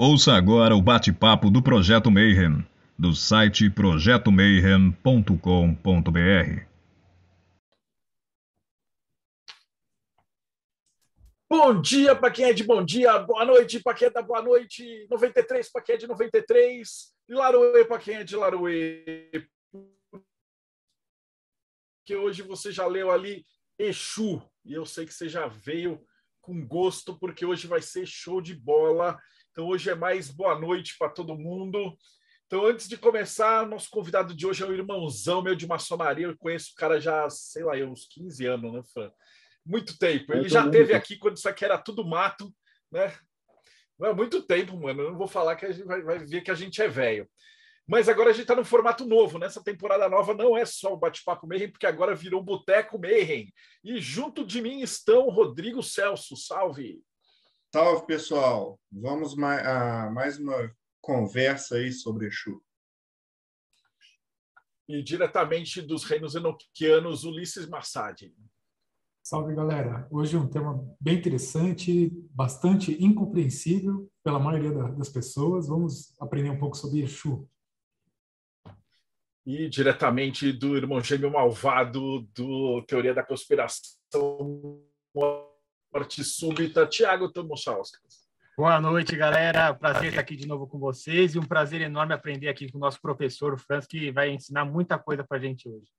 Ouça agora o bate-papo do Projeto Mayhem, do site projetomayhem.com.br. Bom dia para quem é de bom dia, boa noite para quem é da boa noite, 93 para quem é de 93, Laroe para quem é de Laroe. Que hoje você já leu ali Exu, e eu sei que você já veio com gosto, porque hoje vai ser show de bola. Então, hoje é mais boa noite para todo mundo. Então, antes de começar, nosso convidado de hoje é um irmãozão meu de maçonaria. Eu conheço o cara já, sei lá, uns 15 anos, né, Fran? Muito tempo. Ele já teve aqui quando isso aqui era tudo mato, né? Não é muito tempo, mano. Eu não vou falar que a gente vai, vai ver que a gente é velho. Mas agora a gente está num formato novo. Nessa temporada nova não é só o Bate-Papo Mayhem, porque agora virou Boteco Mayhem. E junto de mim estão Rodrigo Celso. Salve! Salve, pessoal! Vamos mais, a mais uma conversa aí sobre Exu. E diretamente dos reinos enoquianos, Ulisses Massad. Salve, galera! Hoje é um tema bem interessante, bastante incompreensível pela maioria das pessoas. Vamos aprender um pouco sobre Exu. E diretamente do irmão gêmeo malvado do Teoria da Conspiração morte súbita, Tiago Tomochauskas. Boa noite, galera. Prazer estar aqui de novo com vocês e um prazer enorme aprender aqui com o nosso professor, o Franz, que vai ensinar muita coisa para a gente hoje.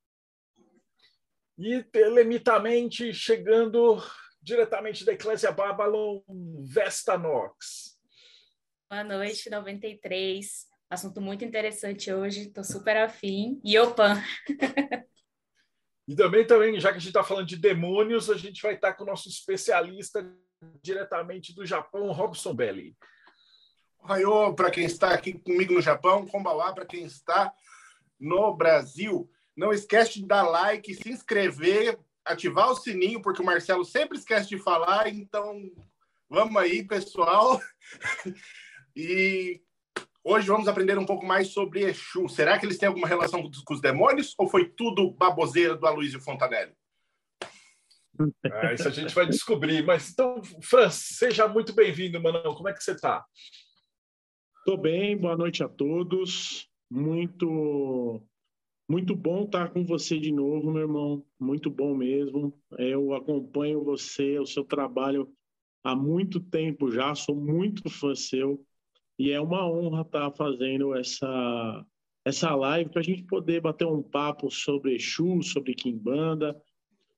E telemitamente, chegando diretamente da Eclésia Babylon, Vesta Nox. Boa noite, 93. Assunto muito interessante hoje, estou super afim. E opa! E também, também, já que a gente está falando de demônios, a gente vai estar com o nosso especialista diretamente do Japão, Robson Belli. Ohayô para quem está aqui comigo no Japão, Kombawa para quem está no Brasil. Não esquece de dar like, se inscrever, ativar o sininho, porque o Marcelo sempre esquece de falar, então vamos aí, pessoal. e Hoje vamos aprender um pouco mais sobre Exu. Será que eles têm alguma relação com os demônios ou foi tudo baboseira do Aloysio Fontanelli? Ah, isso a gente vai descobrir. Mas então, Franz, seja muito bem-vindo, Manão. Como é que você está? Estou bem, boa noite a todos. Muito, muito bom estar com você de novo, meu irmão. Muito bom mesmo. Eu acompanho você, o seu trabalho há muito tempo já, sou muito fã seu. E é uma honra estar fazendo essa, essa live para a gente poder bater um papo sobre Exu, sobre Kimbanda,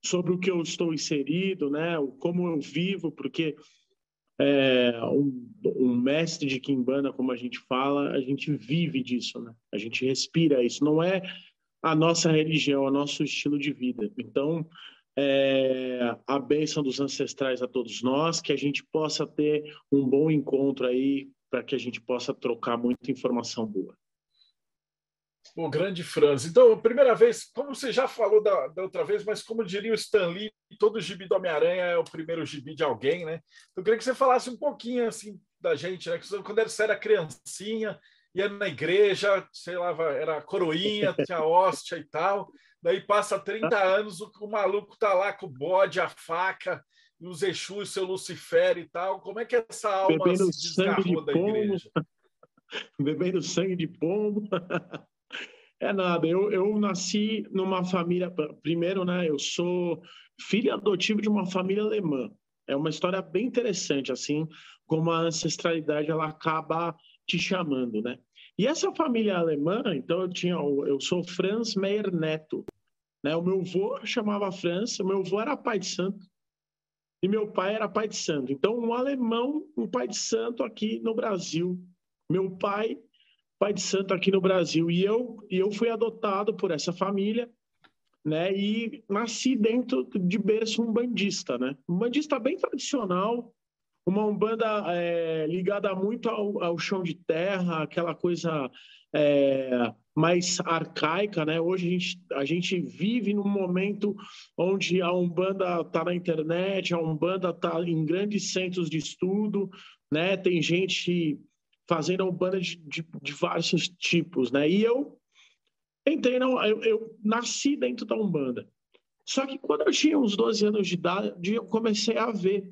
sobre o que eu estou inserido, né? como eu vivo, porque é, um, um, mestre de Kimbanda, como a gente fala, a gente vive disso, né? A gente respira isso. Não é a nossa religião, é o nosso estilo de vida. Então, é, a bênção dos ancestrais a todos nós, que a gente possa ter um bom encontro aí para que a gente possa trocar muita informação boa. O grande Franz. Então, primeira vez, como você já falou da, da, outra vez, mas como diria o Stan Lee, todo gibi do Homem-Aranha é o primeiro gibi de alguém, né? Então, eu queria que você falasse um pouquinho assim da gente, né? Quando você era criancinha, ia na igreja, sei lá, era coroinha, tinha hóstia e tal. Daí passa 30 anos, o, o maluco tá lá com o bode, a faca, e os Exus, seu Lucifer e tal. Como é que essa alma Bebendo se sangue de da pombo. igreja? Bebendo sangue de pombo. É nada, eu, eu nasci numa família. Primeiro, né? Eu sou filho adotivo de uma família alemã. É uma história bem interessante, assim, como a ancestralidade ela acaba te chamando, né? E essa família alemã, então eu tinha, eu sou Franz Meyer Neto, né? O meu avô chamava Franz, o meu avô era pai de santo, e meu pai era pai de santo. Então, um alemão, um pai de santo aqui no Brasil. Meu pai, pai de santo aqui no Brasil. E eu, e eu fui adotado por essa família, né? E nasci dentro de berço um bandista, né? Um bandista bem tradicional, uma umbanda é, ligada muito ao, ao, chão de terra, aquela coisa é, mais arcaica, né? Hoje a gente, a gente vive num momento onde a Umbanda está na internet, a Umbanda está em grandes centros de estudo, né? Tem gente fazendo a Umbanda de, de, de vários tipos, né? E eu entrei, na, eu, eu nasci dentro da Umbanda. Só que quando eu tinha uns 12 anos de idade, eu comecei a ver.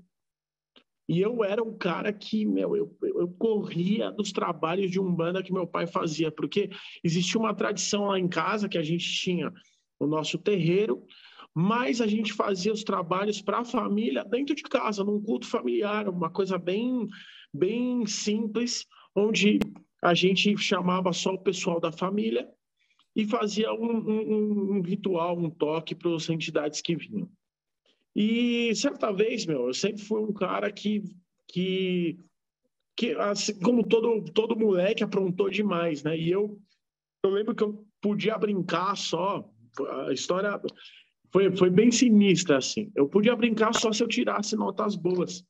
E eu era um cara que, meu, eu, eu corria dos trabalhos de umbanda que meu pai fazia, porque existia uma tradição lá em casa que a gente tinha o nosso terreiro, mas a gente fazia os trabalhos para a família dentro de casa, num culto familiar, uma coisa bem, bem simples, onde a gente chamava só o pessoal da família e fazia um, um, um ritual, um toque para as entidades que vinham. E certa vez, meu, eu sempre fui um cara que, que, que assim, como todo, todo moleque, aprontou demais, né? E eu, eu lembro que eu podia brincar só, a história foi, foi bem sinistra, assim. Eu podia brincar só se eu tirasse notas boas.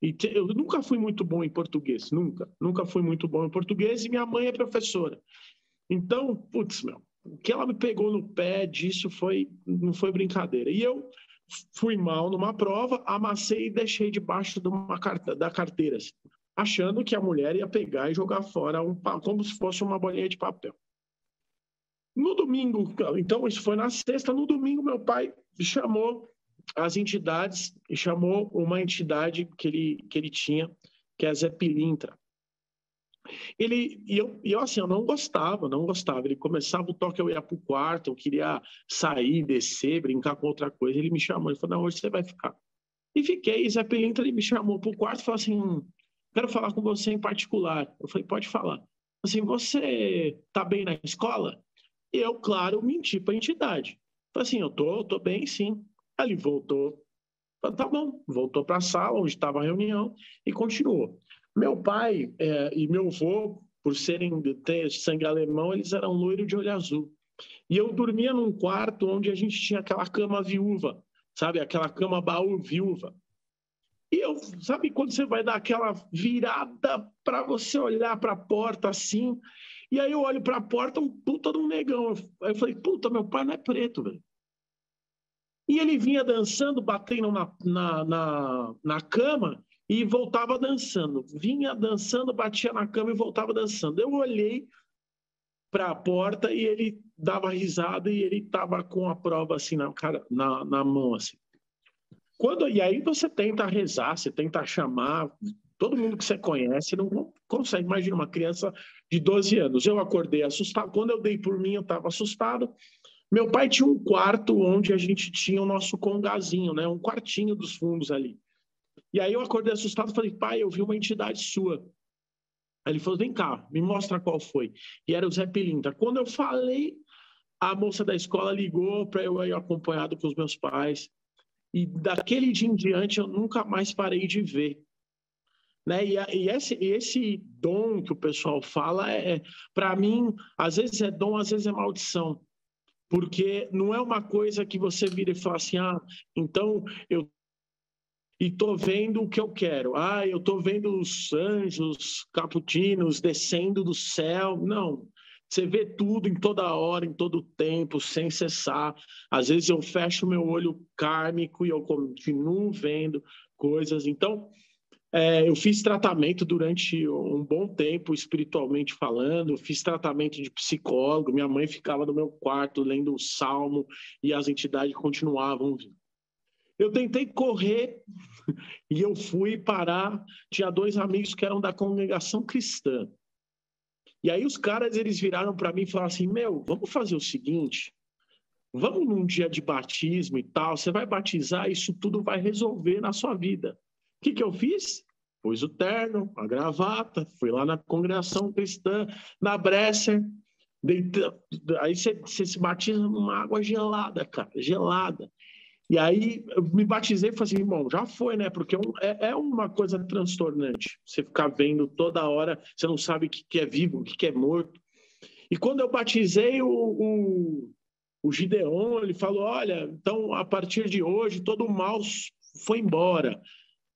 E eu nunca fui muito bom em português, nunca. Nunca fui muito bom em português e minha mãe é professora. Então, putz, meu, o que ela me pegou no pé disso foi não foi brincadeira. E eu fui mal numa prova, amassei e deixei debaixo de uma carta, da carteira, assim, achando que a mulher ia pegar e jogar fora um, como se fosse uma bolinha de papel. No domingo, então isso foi na sexta, no domingo meu pai chamou as entidades e chamou uma entidade que ele, que ele tinha, que é a Zé Pilintra. Ele, e eu, e eu, assim, eu não gostava, não gostava. Ele começava o toque, eu ia para o quarto, eu queria sair, descer, brincar com outra coisa. Ele me chamou, ele falou, não, hoje você vai ficar. E fiquei, Zé Pilintra, ele me chamou para o quarto e falou assim, quero falar com você em particular. Eu falei, pode falar. Assim, você tá bem na escola? E eu, claro, menti para a entidade. Falei assim, eu tô, tô bem, sim. Aí ele voltou. Falei, tá bom, voltou para a sala onde estava a reunião e continuou. Meu pai é, e meu avô, por serem de sangue alemão, eles eram loiros de olho azul. E eu dormia num quarto onde a gente tinha aquela cama viúva, sabe? Aquela cama baú viúva. E eu, sabe quando você vai dar aquela virada para você olhar para a porta assim? E aí eu olho para a porta, um puta de um negão. Aí eu falei, puta, meu pai não é preto, velho. E ele vinha dançando, batendo na, na, na, na cama, e voltava dançando. Vinha dançando, batia na cama e voltava dançando. Eu olhei para a porta e ele dava risada e ele estava com a prova assim na, cara, na, na mão assim. Quando e aí você tenta rezar, você tenta chamar todo mundo que você conhece, não consegue. Imagina uma criança de 12 anos. Eu acordei assustado. Quando eu dei por mim, eu estava assustado. Meu pai tinha um quarto onde a gente tinha o nosso congazinho, né? Um quartinho dos fundos ali. E aí eu acordei assustado e falei, pai, eu vi uma entidade sua. Aí ele falou, vem cá, me mostra qual foi. E era o Zé Pilintra. Quando eu falei, a moça da escola ligou para eu ir acompanhado com os meus pais. E daquele dia em diante eu nunca mais parei de ver. Né? E, e esse, esse dom que o pessoal fala, é, para mim, às vezes é dom, às vezes é maldição. Porque não é uma coisa que você vira e fala assim, ah, então eu e tô vendo o que eu quero. Ah, eu tô vendo os anjos caputinos descendo do céu. Não. Você vê tudo em toda hora, em todo tempo, sem cessar. Às vezes eu fecho meu olho kármico e eu continuo vendo coisas. Então, é, eu fiz tratamento durante um bom tempo, espiritualmente falando. Fiz tratamento de psicólogo. Minha mãe ficava no meu quarto lendo o salmo e as entidades continuavam vindo. Eu tentei correr e eu fui parar. Tinha dois amigos que eram da congregação cristã. E aí os caras eles viraram para mim e falaram assim: Meu, vamos fazer o seguinte. Vamos num dia de batismo e tal. Você vai batizar, isso tudo vai resolver na sua vida. O que, que eu fiz? Pus o terno, a gravata, fui lá na congregação cristã, na Bresser. Deita... Aí você, você se batiza numa água gelada, cara, gelada. E aí eu me batizei e falei assim, bom, já foi, né? Porque é, é uma coisa transtornante. Você ficar vendo toda hora, você não sabe o que, é vivo, o que, é morto. E quando eu batizei o, o, o Gideon, ele falou: olha, então a partir de hoje todo o mal foi embora.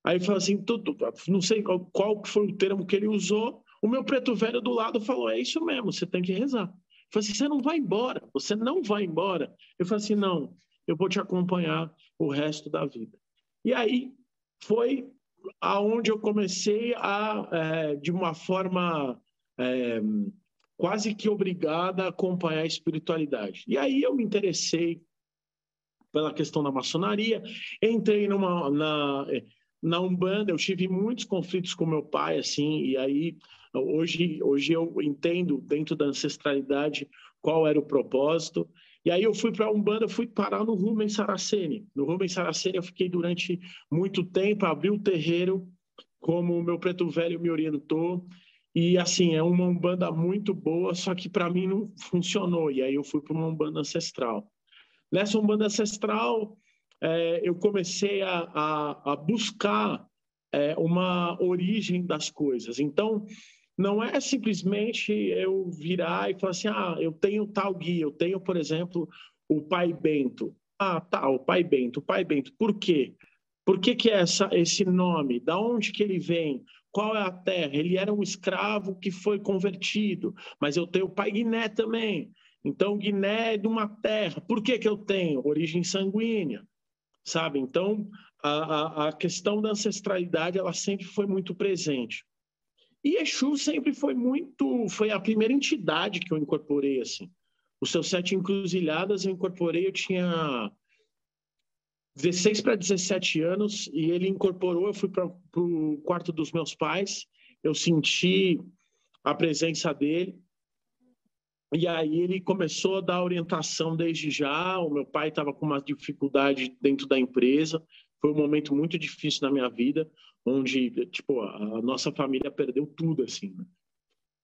Aí falou assim, tudo, não sei qual, qual foi o termo que ele usou. O meu preto velho do lado falou: é isso mesmo, você tem que rezar. Eu falei assim: você não vai embora, você não vai embora. Eu falei assim: não, eu vou te acompanhar o resto da vida. E aí foi aonde eu comecei a, é, de uma forma é, quase que obrigada acompanhar a espiritualidade. E aí eu me interessei pela questão da maçonaria, entrei numa, na, na Umbanda eu tive muitos conflitos com meu pai, assim, e aí hoje, hoje eu entendo dentro da ancestralidade qual era o propósito. E aí eu fui para a Umbanda, fui parar no Rubens Saraceni. No Rubens Saraceni eu fiquei durante muito tempo, abri o terreiro como o meu preto velho me orientou. E assim, é uma Umbanda muito boa, só que para mim não funcionou. E aí eu fui para uma Umbanda ancestral. Nessa Umbanda ancestral, é, eu comecei a, a, a buscar é, uma origem das coisas. Então, não é simplesmente eu virar e falar assim, ah, eu tenho tal guia, eu tenho, por exemplo, o Pai Bento. Ah, tá, o Pai Bento, o Pai Bento. Por quê? Por que, que é essa, esse nome? Da onde que ele vem? Qual é a terra? Ele era um escravo que foi convertido, mas eu tenho o Pai Guiné também. Então, Guiné é de uma terra. Por que, que eu tenho? Origem sanguínea sabe? Então, a, a, a questão da ancestralidade, ela sempre foi muito presente. E Exu sempre foi muito, foi a primeira entidade que eu incorporei, assim. Os seus sete encruzilhadas eu incorporei, eu tinha 16 para 17 anos, e ele incorporou, eu fui para o quarto dos meus pais, eu senti a presença dele, e aí ele começou a dar orientação desde já. O meu pai estava com uma dificuldade dentro da empresa. Foi um momento muito difícil na minha vida, onde tipo a nossa família perdeu tudo assim. Né?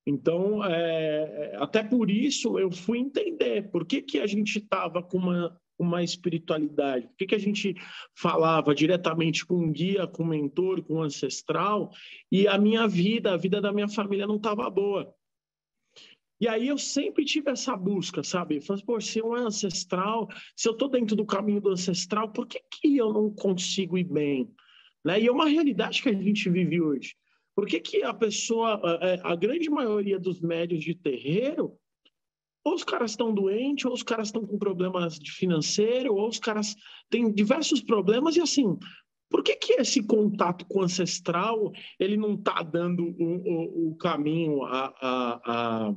Então, é, até por isso eu fui entender por que, que a gente estava com uma, uma espiritualidade, por que, que a gente falava diretamente com um guia, com um mentor, com um ancestral, e a minha vida, a vida da minha família não estava boa. E aí eu sempre tive essa busca, sabe? Falei, pô, se eu é ancestral, se eu estou dentro do caminho do ancestral, por que, que eu não consigo ir bem? Né? E é uma realidade que a gente vive hoje. Por que, que a pessoa, a, grande maioria dos médios de terreiro, ou os caras estão doentes, ou os caras estão com problemas de financeiro, ou os caras têm diversos problemas, e assim, por que, que esse contato com o ancestral ele não está dando o, o, o caminho a, a, a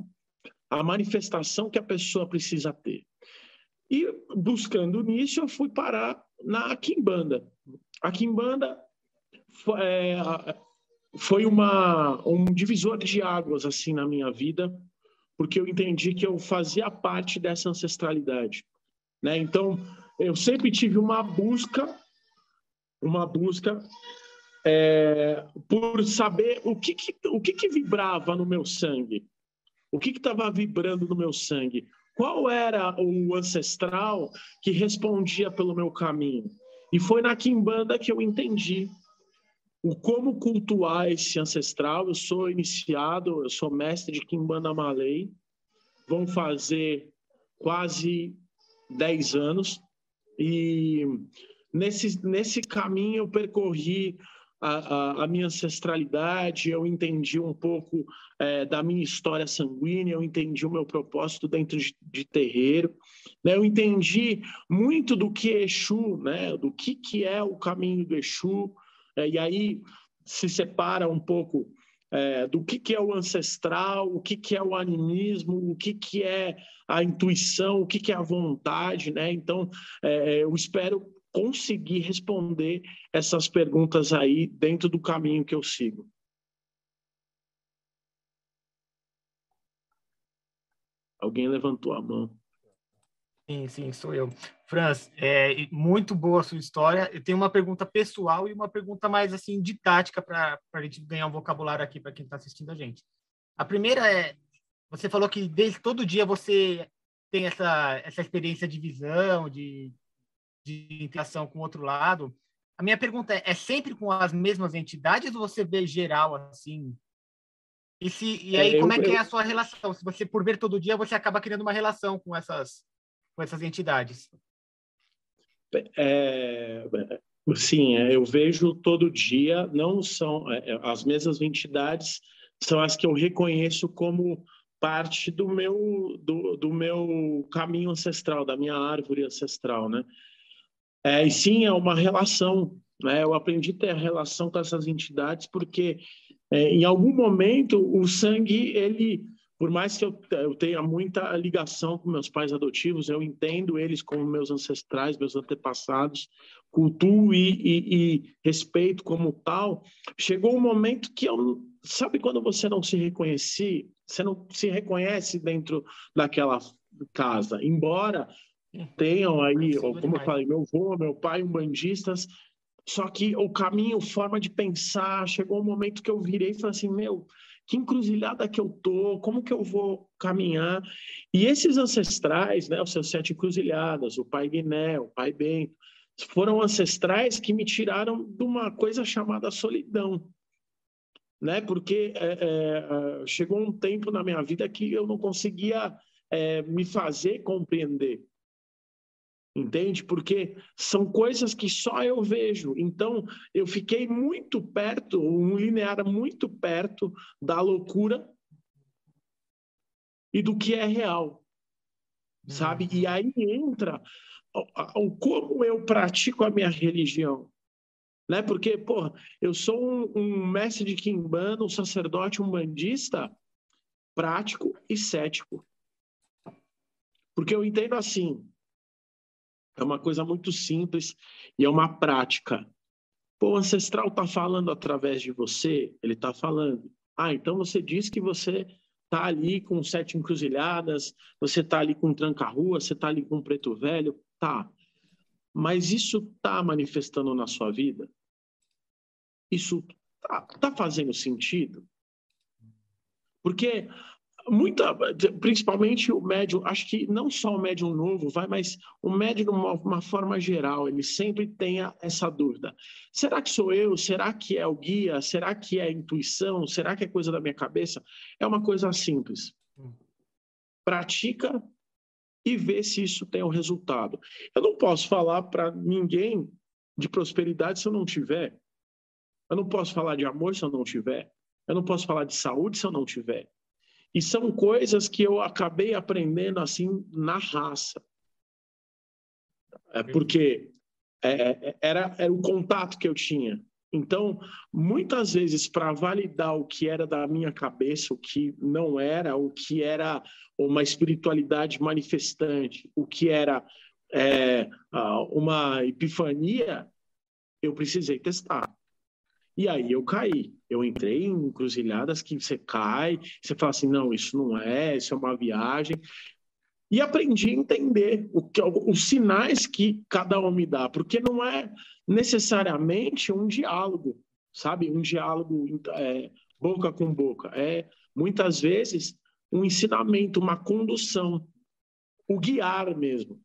a manifestação que a pessoa precisa ter. E buscando nisso, eu fui parar na Kimbanda. A Kimbanda foi, é, foi uma, um divisor de águas assim na minha vida, porque eu entendi que eu fazia parte dessa ancestralidade. Né? Então, eu sempre tive uma busca, uma busca é, por saber o que, que o que, que vibrava no meu sangue. O que estava vibrando no meu sangue? Qual era o ancestral que respondia pelo meu caminho? E foi na Kimbanda que eu entendi o como cultuar esse ancestral. Eu sou iniciado, eu sou mestre de Kimbanda Malay. Vão fazer quase 10 anos. E nesse, nesse caminho eu percorri a, a, a, minha ancestralidade, eu entendi um pouco é, da minha história sanguínea, eu entendi o meu propósito dentro de, de terreiro, né? eu entendi muito do que é Exu, né? do que, que é o caminho do Exu, e aí se separa um pouco é, do que, que é o ancestral, o que, que é o animismo, o que, que é a intuição, o que, que é a vontade, né? Então, é, eu espero conseguir responder essas perguntas aí dentro do caminho que eu sigo. Alguém levantou a mão. Sim, sim, sou eu. Franz, é muito boa a sua história. Eu tenho uma pergunta pessoal e uma pergunta mais assim didática para a gente ganhar um vocabulário aqui para quem está assistindo a gente. A primeira é, você falou que desde todo dia você tem essa essa experiência de visão, de de interação com o outro lado. A minha pergunta é, é sempre com as mesmas entidades ou você vê geral assim? E, se, e aí, é, como é que é a sua relação? Se você, por ver todo dia, você acaba criando uma relação com essas, com essas entidades. É, sim, é, eu vejo todo dia, não são é, as mesmas entidades, são as que eu reconheço como parte do meu, do, do meu caminho ancestral, da minha árvore ancestral, né? É, e sim, é uma relação. Né? Eu aprendi a ter relação com essas entidades porque, é, em algum momento, o sangue ele por mais que eu, eu tenha muita ligação com meus pais adotivos, eu entendo eles como meus ancestrais, meus antepassados, cultuo e, e, e respeito como tal. Chegou um momento que eu, sabe quando você não se reconhece, você não se reconhece dentro daquela casa, embora tenham aí, como eu falei, meu avô, meu pai, umbandistas, só que o caminho, forma de pensar, chegou um momento que eu virei e falei assim, meu, que encruzilhada que eu tô, como que eu vou caminhar? E esses ancestrais, né, os seus sete encruzilhadas, o pai Guiné, o pai Bento, foram ancestrais que me tiraram de uma coisa chamada solidão, né? Porque é, é, chegou um tempo na minha vida que eu não conseguia é, me fazer compreender entende? Porque são coisas que só eu vejo. Então, eu fiquei muito perto, um linear muito perto da loucura e do que é real, sabe? E uhum. aí entra o, o como eu pratico a minha religião. Né? Porque, pô, eu sou um, um mestre de Kimbanda, um sacerdote um bandista prático e cético. Porque eu entendo assim, é uma coisa muito simples e é uma prática. Pô, o ancestral está falando através de você, ele está falando. Ah, então você diz que você está ali com sete encruzilhadas, você está ali com tranca-rua, você está ali com preto velho. Tá. Mas isso está manifestando na sua vida? Isso está tá fazendo sentido? Porque muita, principalmente o médium, acho que não só o médium novo, vai, mas o médium de uma, uma, forma geral, ele sempre tem essa dúvida. Será que sou eu? Será que é o guia? Será que é a intuição? Será que é coisa da minha cabeça? É uma coisa simples. Pratica e vê se isso tem um resultado. Eu não posso falar para ninguém de prosperidade se eu não tiver. Eu não posso falar de amor se eu não tiver. Eu não posso falar de saúde se eu não tiver. E são coisas que eu acabei aprendendo assim na raça. É porque é, é, era, era o contato que eu tinha. Então, muitas vezes, para validar o que era da minha cabeça, o que não era, o que era uma espiritualidade manifestante, o que era é, uma epifania, eu precisei testar. E aí eu caí. Eu entrei em encruzilhadas que você cai, você fala assim, não, isso não é, isso é uma viagem. E aprendi a entender o que, os sinais que cada um me dá, porque não é necessariamente um diálogo, sabe? Um diálogo é, boca com boca. É, muitas vezes, um ensinamento, uma condução, o guiar mesmo.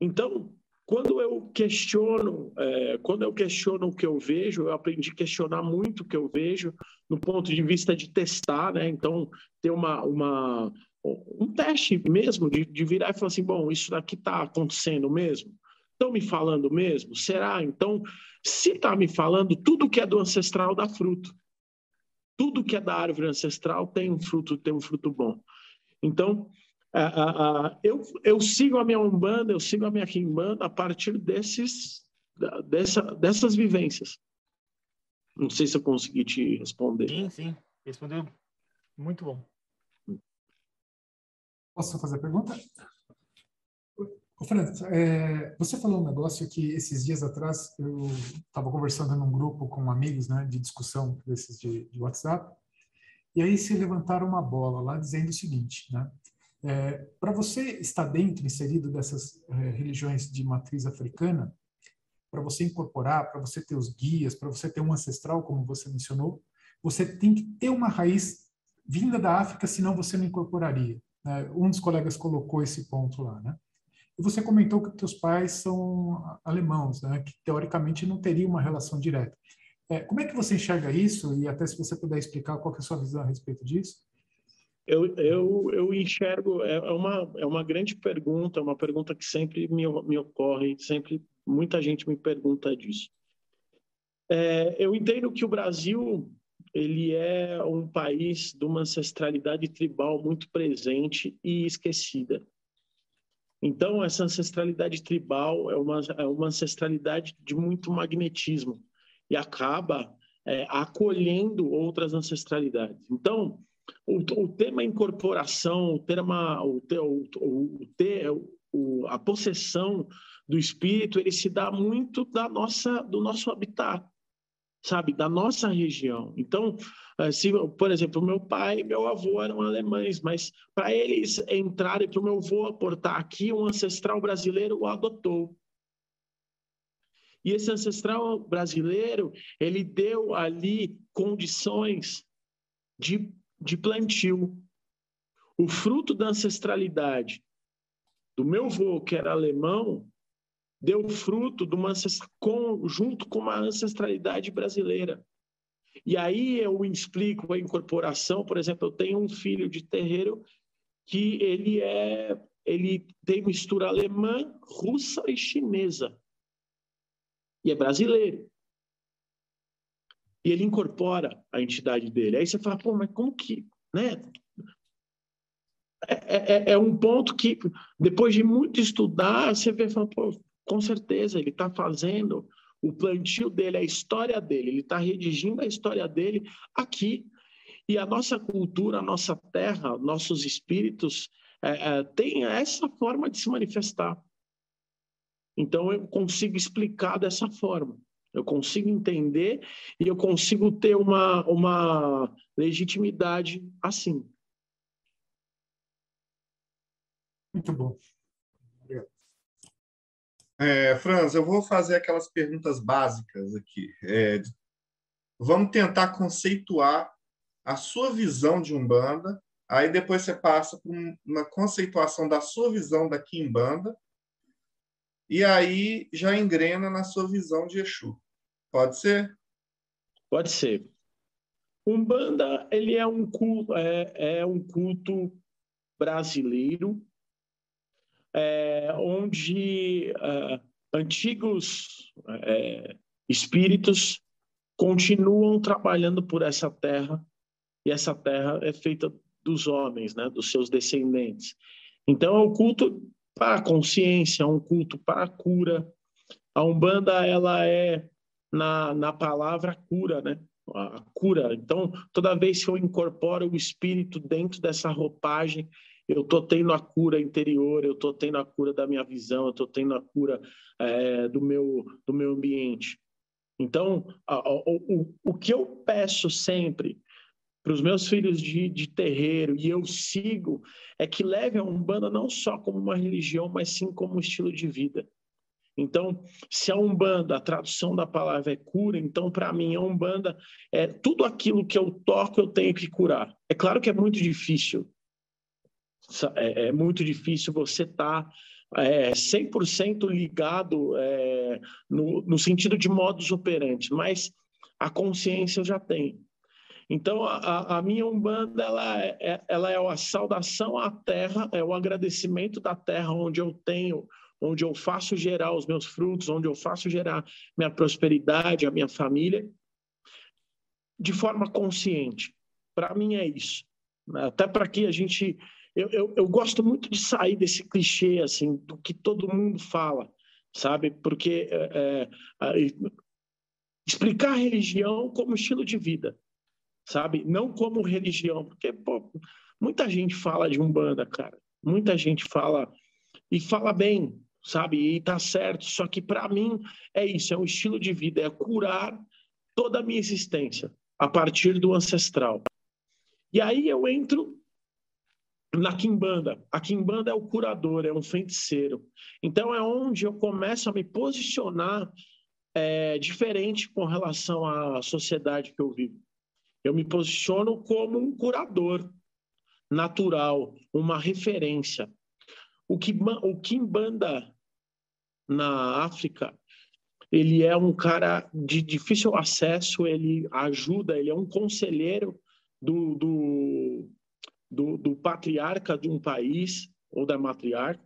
Então, quando eu questiono, é, quando eu questiono o que eu vejo, eu aprendi a questionar muito o que eu vejo no ponto de vista de testar, né? Então, ter uma, uma um teste mesmo de, de virar e falar assim, bom, isso daqui está acontecendo mesmo? Estão me falando mesmo? Será? Então, se está me falando, tudo que é do ancestral dá fruto. Tudo que é da árvore ancestral tem um fruto, tem um fruto bom. Então, eu, eu sigo a minha Umbanda, eu sigo a minha Kimbanda a partir desses, dessa, dessas vivências. Não sei se eu consegui te responder. Sim, sim. Respondeu muito bom. Posso fazer a pergunta? Ô, Fernando, é, você falou um negócio que esses dias atrás eu estava conversando num grupo com amigos né, de discussão desses de, de WhatsApp, e aí se levantaram uma bola lá dizendo o seguinte, né? É, para você estar dentro, inserido dessas é, religiões de matriz africana, para você incorporar, para você ter os guias, para você ter um ancestral, como você mencionou, você tem que ter uma raiz vinda da África, senão você não incorporaria. Né? Um dos colegas colocou esse ponto lá, né? E você comentou que teus pais são alemãos, né? Que teoricamente não teria uma relação direta. É, como é que você enxerga isso? E até se você puder explicar qual é a sua visão a respeito disso? Eu, eu, eu enxergo, é, é uma, é uma grande pergunta, uma pergunta que sempre me, me ocorre, sempre muita gente me pergunta disso. É, eu entendo que o Brasil ele é um país de uma ancestralidade tribal muito presente e esquecida. Então, essa ancestralidade tribal é uma, é uma ancestralidade de muito magnetismo e acaba é, acolhendo outras ancestralidades. Então, o, o tema incorporação, o tema, o, o, o, a possessão do espírito, ele se dá muito da nossa, do nosso habitat, sabe, da nossa região. Então, eh, se, por exemplo, meu pai e meu avô eram alemães, mas para eles entrarem, para o meu avô aportar aqui, um ancestral brasileiro o adotou. E esse ancestral brasileiro, ele deu ali condições de, de plantio. O fruto da ancestralidade do meu avô, que era alemão, deu fruto de uma com, junto com uma ancestralidade brasileira. E aí eu explico a incorporação, por exemplo, eu tenho um filho de terreiro que ele é ele tem mistura alemã, russa e chinesa. E é brasileiro. E ele incorpora a entidade dele. Aí você fala, pô, mas como que, né? É, é, é, é um ponto que, depois de muito estudar, você vê, fala, pô, com certeza, ele está fazendo o plantio dele, a história dele, ele está redigindo a história dele aqui. E a nossa cultura, a nossa terra, nossos espíritos é, é, têm essa forma de se manifestar. Então eu consigo explicar dessa forma. Eu consigo entender e eu consigo ter uma, uma legitimidade assim. Muito bom. É, Franz, eu vou fazer aquelas perguntas básicas aqui. É, vamos tentar conceituar a sua visão de Umbanda, aí depois você passa por uma conceituação da sua visão da Kimbanda, e aí já engrena na sua visão de Exu. Pode ser? Pode ser. Umbanda ele é um culto, é, é um culto brasileiro é, onde é, antigos é, espíritos continuam trabalhando por essa terra e essa terra é feita dos homens, né, dos seus descendentes. Então é um culto para a consciência, é um culto para a cura. A umbanda ela é na, na palavra cura, né? A cura. Então toda vez que eu incorporo o espírito dentro dessa roupagem, eu estou tendo a cura interior, eu estou tendo a cura da minha visão, eu estou tendo a cura é, do, meu, do meu ambiente. Então, a, a, o, o que eu peço sempre para os meus filhos de, de terreiro, e eu sigo, é que leve a Umbanda não só como uma religião, mas sim como um estilo de vida. Então, se a Umbanda, a tradução da palavra é cura, então para mim a Umbanda é tudo aquilo que eu toco eu tenho que curar. É claro que é muito difícil, é, é muito difícil você estar tá, é, 100% ligado é, no, no sentido de modus operandi, mas a consciência eu já tenho. Então, a, a minha Umbanda, ela é, é, ela é a saudação à terra, é o agradecimento da terra onde eu tenho, onde eu faço gerar os meus frutos, onde eu faço gerar minha prosperidade, a minha família, de forma consciente. Para mim é isso. Até para que a gente eu, eu, eu gosto muito de sair desse clichê, assim, do que todo mundo fala, sabe? Porque é, é, explicar a religião como estilo de vida, sabe? Não como religião, porque pô, muita gente fala de umbanda, cara. Muita gente fala e fala bem, sabe? E tá certo. Só que para mim é isso, é um estilo de vida, é curar toda a minha existência a partir do ancestral. E aí eu entro na Kimbanda. A Kimbanda é o curador, é um feiticeiro. Então é onde eu começo a me posicionar é, diferente com relação à sociedade que eu vivo. Eu me posiciono como um curador natural, uma referência. O, o Kimbanda na África, ele é um cara de difícil acesso, ele ajuda, ele é um conselheiro do, do do, do patriarca de um país ou da matriarca,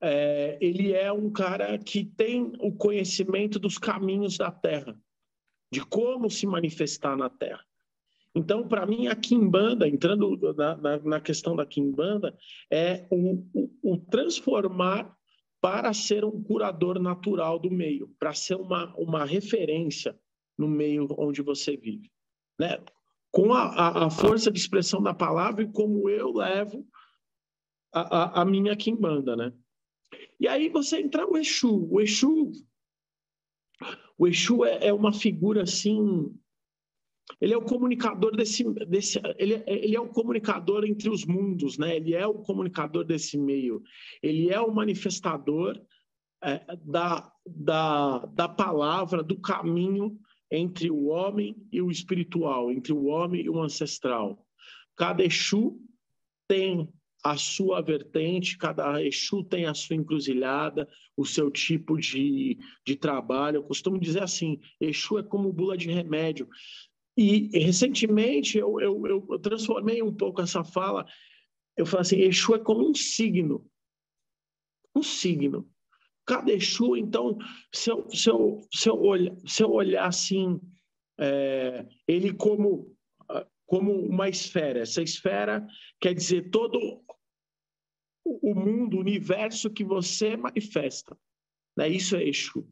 é, ele é um cara que tem o conhecimento dos caminhos da Terra, de como se manifestar na Terra. Então, para mim, a Kimbanda, entrando na, na, na, questão da Kimbanda, é o, o, o, transformar para ser um curador natural do meio, para ser uma, uma referência no meio onde você vive. Né? com a, a, a, força de expressão da palavra e como eu levo a, a, a minha quimbanda, né? E aí você entra o Exu. O Exu, o Exu é, é uma figura assim ele é o comunicador desse, desse ele, ele, é o comunicador entre os mundos, né? Ele é o comunicador desse meio. Ele é o manifestador é, da, da, da palavra, do caminho entre o homem e o espiritual, entre o homem e o ancestral. Cada Exu tem a sua vertente, cada Exu tem a sua encruzilhada, o seu tipo de, de trabalho. Eu costumo dizer assim: Exu é como bula de remédio. E recentemente eu, eu, eu transformei um pouco essa fala. Eu falei assim: Exu é como um signo. Um signo. Cada Exu, então, se eu, se eu, se eu, olhar, se eu olhar assim, é, ele como, como uma esfera, essa esfera quer dizer todo o mundo, o universo que você manifesta. Né? Isso é Exu.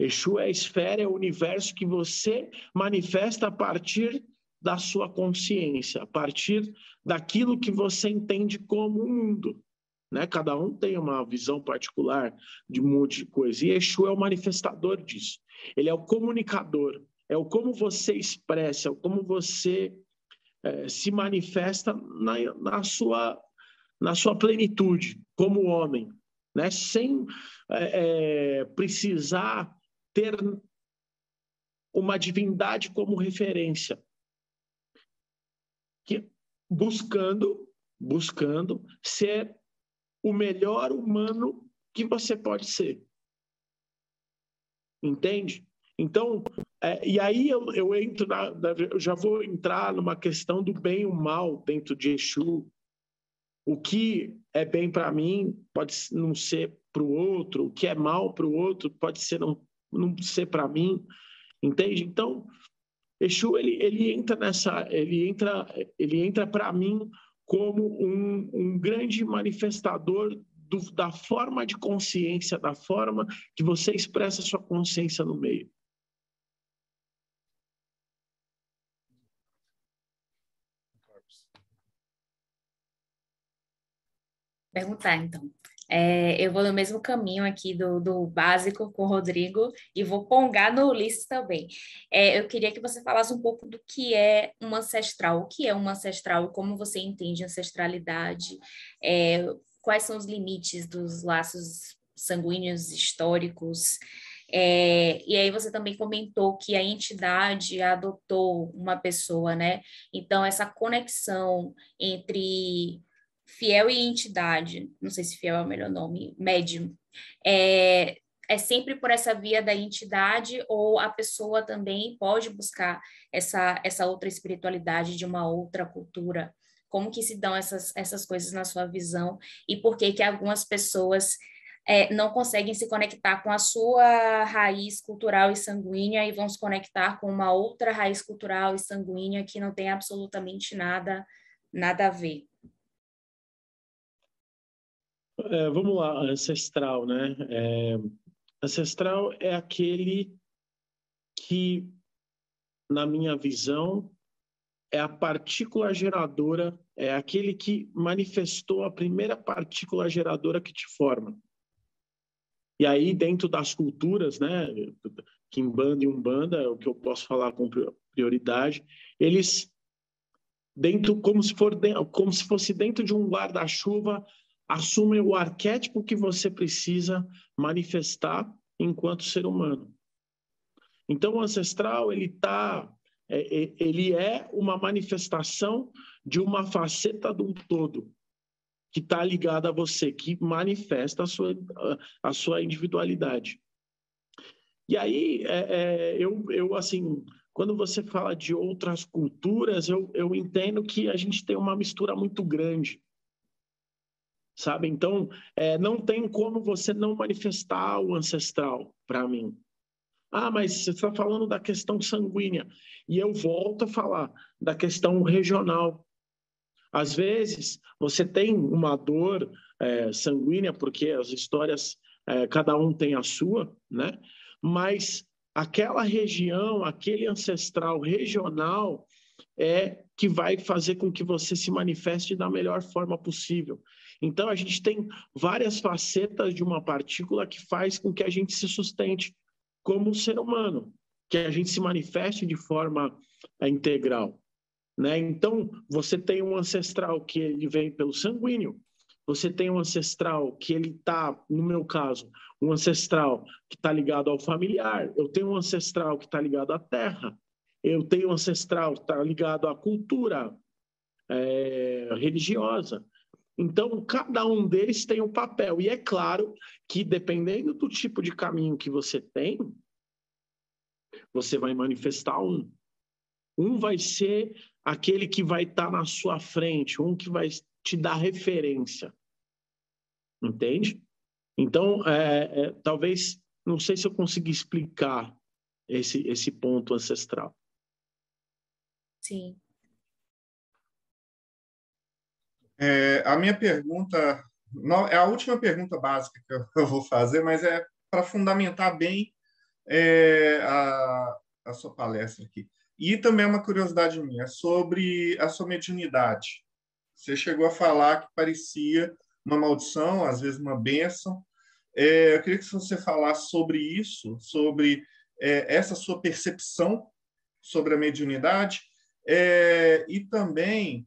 Exu é a esfera, é o universo que você manifesta a partir da sua consciência, a partir daquilo que você entende como o mundo. Né? Cada um tem uma visão particular de um monte de coisa. E Exu é o manifestador disso. Ele é o comunicador. É o como você expressa, é o como você é, se manifesta na, na, sua, na sua plenitude, como homem. Né? Sem é, precisar ter uma divindade como referência, que buscando buscando ser o melhor humano que você pode ser. Entende? Então, é, e aí eu, eu entro na, eu já vou entrar numa questão do bem e o mal dentro de Exu. O que é bem para mim pode não ser para o outro, o que é mal para o outro pode ser não não ser para mim, entende? Então, Exu ele, ele entra nessa, ele entra, ele entra para mim como um, um grande manifestador do, da forma de consciência, da forma que você expressa sua consciência no meio. Perguntar, então. É, eu vou no mesmo caminho aqui do, do básico com o Rodrigo e vou pongar no Ulisses também. É, eu queria que você falasse um pouco do que é um ancestral, o que é um ancestral, como você entende ancestralidade, é, quais são os limites dos laços sanguíneos históricos. É, e aí você também comentou que a entidade adotou uma pessoa, né? Então, essa conexão entre fiel e entidade, não sei se fiel é o melhor nome, médium, é, é sempre por essa via da entidade ou a pessoa também pode buscar essa, essa outra espiritualidade de uma outra cultura? Como que se dão essas, essas coisas na sua visão e por que que algumas pessoas é, não conseguem se conectar com a sua raiz cultural e sanguínea e vão se conectar com uma outra raiz cultural e sanguínea que não tem absolutamente nada, nada a ver? É, vamos lá, ancestral, né? É, ancestral é aquele que, na minha visão, é a partícula geradora, é aquele que manifestou a primeira partícula geradora que te forma. E aí, dentro das culturas, né, Kimbanda e Umbanda, é o que eu posso falar com prioridade, eles dentro como se for como se fosse dentro de um guarda-chuva assumem o arquétipo que você precisa manifestar enquanto ser humano. Então, o ancestral ele tá, é, é, ele é uma manifestação de uma faceta do todo que está ligada a você, que manifesta a sua, a sua individualidade. E aí, é, é, eu, eu, assim, quando você fala de outras culturas, eu, eu entendo que a gente tem uma mistura muito grande sabe? Então, é, não tem como você não manifestar o ancestral para mim. Ah, mas você está falando da questão sanguínea. E eu volto a falar da questão regional. Às vezes, você tem uma dor é, sanguínea, porque as histórias, é, cada um tem a sua, né? Mas aquela região, aquele ancestral regional, é que vai fazer com que você se manifeste da melhor forma possível. Então, a gente tem várias facetas de uma partícula que faz com que a gente se sustente como ser humano, que a gente se manifeste de forma é, integral. Né? Então, você tem um ancestral que ele vem pelo sanguíneo, você tem um ancestral que ele está, no meu caso, um ancestral que está ligado ao familiar, eu tenho um ancestral que está ligado à terra, eu tenho um ancestral que está ligado à cultura é, religiosa. Então, cada um deles tem um papel. E é claro que, dependendo do tipo de caminho que você tem, você vai manifestar um. Um vai ser aquele que vai estar tá na sua frente, um que vai te dar referência. Entende? Então, é, é, talvez, não sei se eu consegui explicar esse, esse ponto ancestral. Sim. É, a minha pergunta não, é a última pergunta básica que eu, vou fazer, mas é para fundamentar bem é, a, a sua palestra aqui. E também uma curiosidade minha sobre a sua mediunidade. Você chegou a falar que parecia uma maldição, às vezes uma bênção. É, eu queria que você falasse sobre isso, sobre é, essa sua percepção sobre a mediunidade é, e também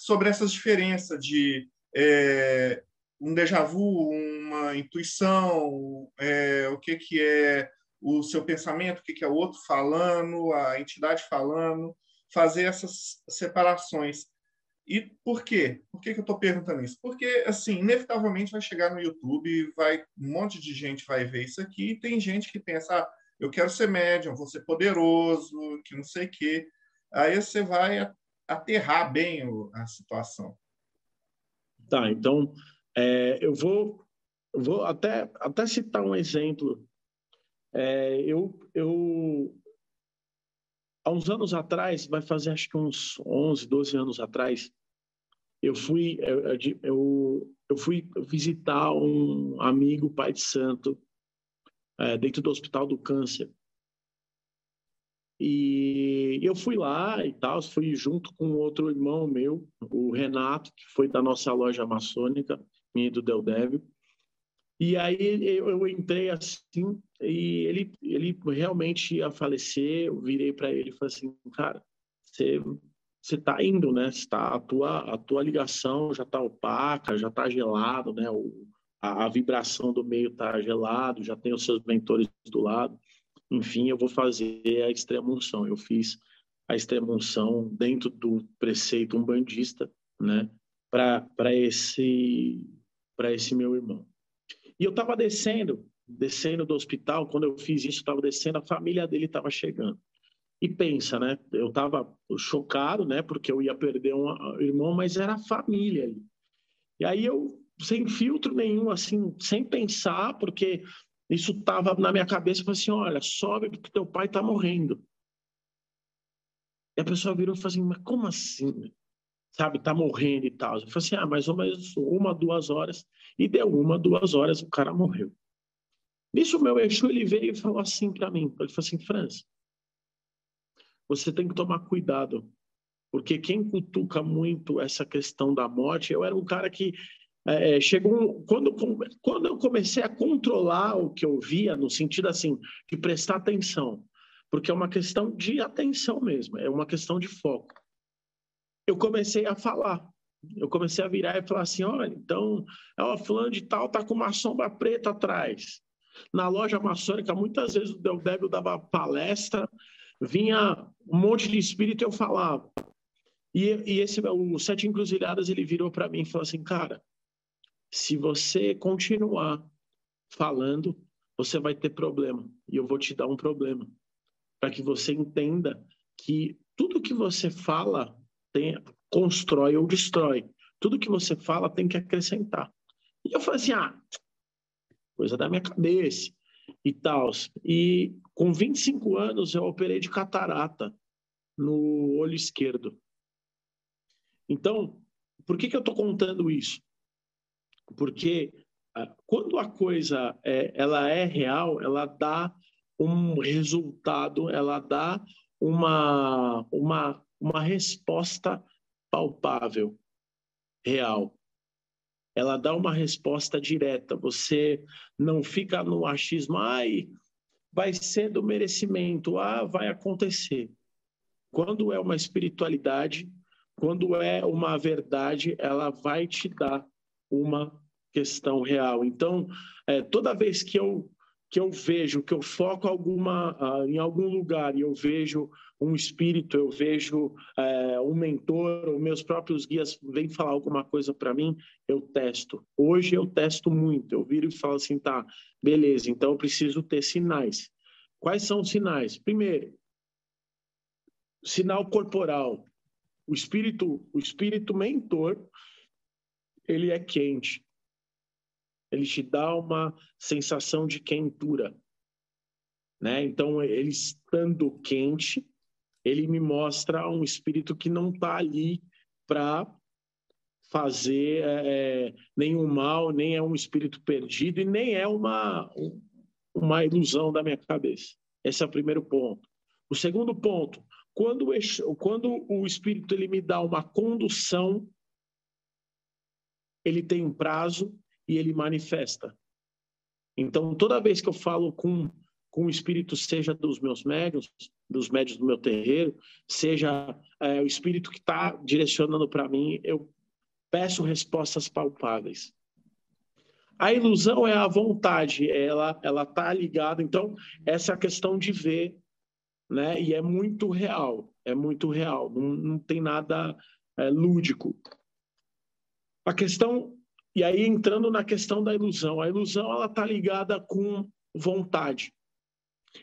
sobre essas diferenças de é, um déjà vu, uma intuição, é, o que, que é o seu pensamento, o que, que é o outro falando, a entidade falando, fazer essas separações. E por quê? Por que, que eu estou perguntando isso? Porque, assim, inevitavelmente vai chegar no YouTube, vai um monte de gente vai ver isso aqui, e tem gente que pensa, ah, eu quero ser médium, vou ser poderoso, que não sei o quê. Aí você vai aterrar bem a situação. Tá, então é, eu vou, vou até, até citar um exemplo. É, eu, eu, há uns anos atrás, vai fazer acho que uns 11, 12 anos atrás, eu fui, eu, eu, eu fui visitar um amigo pai de santo é, dentro do Hospital do Câncer. E eu fui lá e tal, fui junto com outro irmão meu, o Renato, que foi da nossa loja maçônica, minha do Del. E aí eu, entrei assim, e ele, ele realmente ia falecer. Eu virei para ele e falei assim: cara, você você está indo, né? Está a tua a tua ligação já está opaca, já está gelado, né? O, a, a, vibração do meio está gelado, já tem os seus mentores do lado enfim, eu vou fazer a extrema-unção. Eu fiz a extrema-unção dentro do preceito umbandista, né, para esse, esse meu irmão. E eu estava descendo, descendo do hospital, quando eu fiz isso, estava descendo, a família dele estava chegando. E pensa, né? Eu estava chocado, né? Porque eu ia perder um irmão, mas era a família ali. E aí eu, sem filtro nenhum, assim, sem pensar, porque isso estava na minha cabeça, eu falei assim, olha, sobe porque teu pai está morrendo. E a pessoa virou e falou assim, mas como assim? Sabe, está morrendo e tal. Eu falei assim, ah, mais ou menos uma, duas horas. E deu uma, duas horas, o cara morreu. Nisso o meu Exu, ele veio e falou assim para mim, ele falou assim, Franz, você tem que tomar cuidado, porque quem cutuca muito essa questão da morte, eu era um cara que é, é, chegou quando, quando eu comecei a controlar o que eu via, no sentido assim, de prestar atenção, porque é uma questão de atenção mesmo, é uma questão de foco. Eu comecei a falar, eu comecei a virar e falar assim: olha, então, o fulano de tal tá com uma sombra preta atrás. Na loja maçônica, muitas vezes o Del Débil dava palestra, vinha um monte de espírito e eu falava. E, e esse, o Sete Encruzilhadas, ele virou para mim e falou assim: cara, se você continuar falando, você vai ter problema. E eu vou te dar um problema. Para que você entenda que tudo que você fala tem, constrói ou destrói. Tudo que você fala tem que acrescentar. E eu falei assim: ah, coisa da minha cabeça e tal. E com 25 anos eu operei de catarata no olho esquerdo. Então, por que, que eu estou contando isso? Porque ah, quando a coisa é, ela é real, ela dá um resultado, ela dá uma, uma uma resposta palpável, real. Ela dá uma resposta direta. Você não fica no achismo, ai, vai ser do merecimento, ah, vai acontecer. Quando é uma espiritualidade, quando é uma verdade, ela vai te dar uma questão real. Então, é, toda vez que eu que eu vejo, que eu foco alguma uh, em algum lugar e eu vejo um espírito, eu vejo é, um mentor, os meus próprios guias vêm falar alguma coisa para mim, eu testo. Hoje eu testo muito. Eu viro e falo assim, tá, beleza. Então eu preciso ter sinais. Quais são os sinais? Primeiro, sinal corporal. O espírito, o espírito mentor, ele é quente. Ele te dá uma sensação de quentura, né? Então, ele estando quente, ele me mostra um espírito que não está ali para fazer é, nenhum mal, nem é um espírito perdido e nem é uma, uma ilusão da minha cabeça. Esse é o primeiro ponto. O segundo ponto, quando o, quando o espírito ele me dá uma condução, ele tem um prazo e ele manifesta. Então, toda vez que eu falo com, com o espírito, seja dos meus médios, dos médios do meu terreiro, seja é, o espírito que está direcionando para mim, eu peço respostas palpáveis. A ilusão é a vontade, ela ela está ligada. Então essa é a questão de ver, né? E é muito real, é muito real. Não, não tem nada é, lúdico. A questão e aí entrando na questão da ilusão, a ilusão ela está ligada com vontade.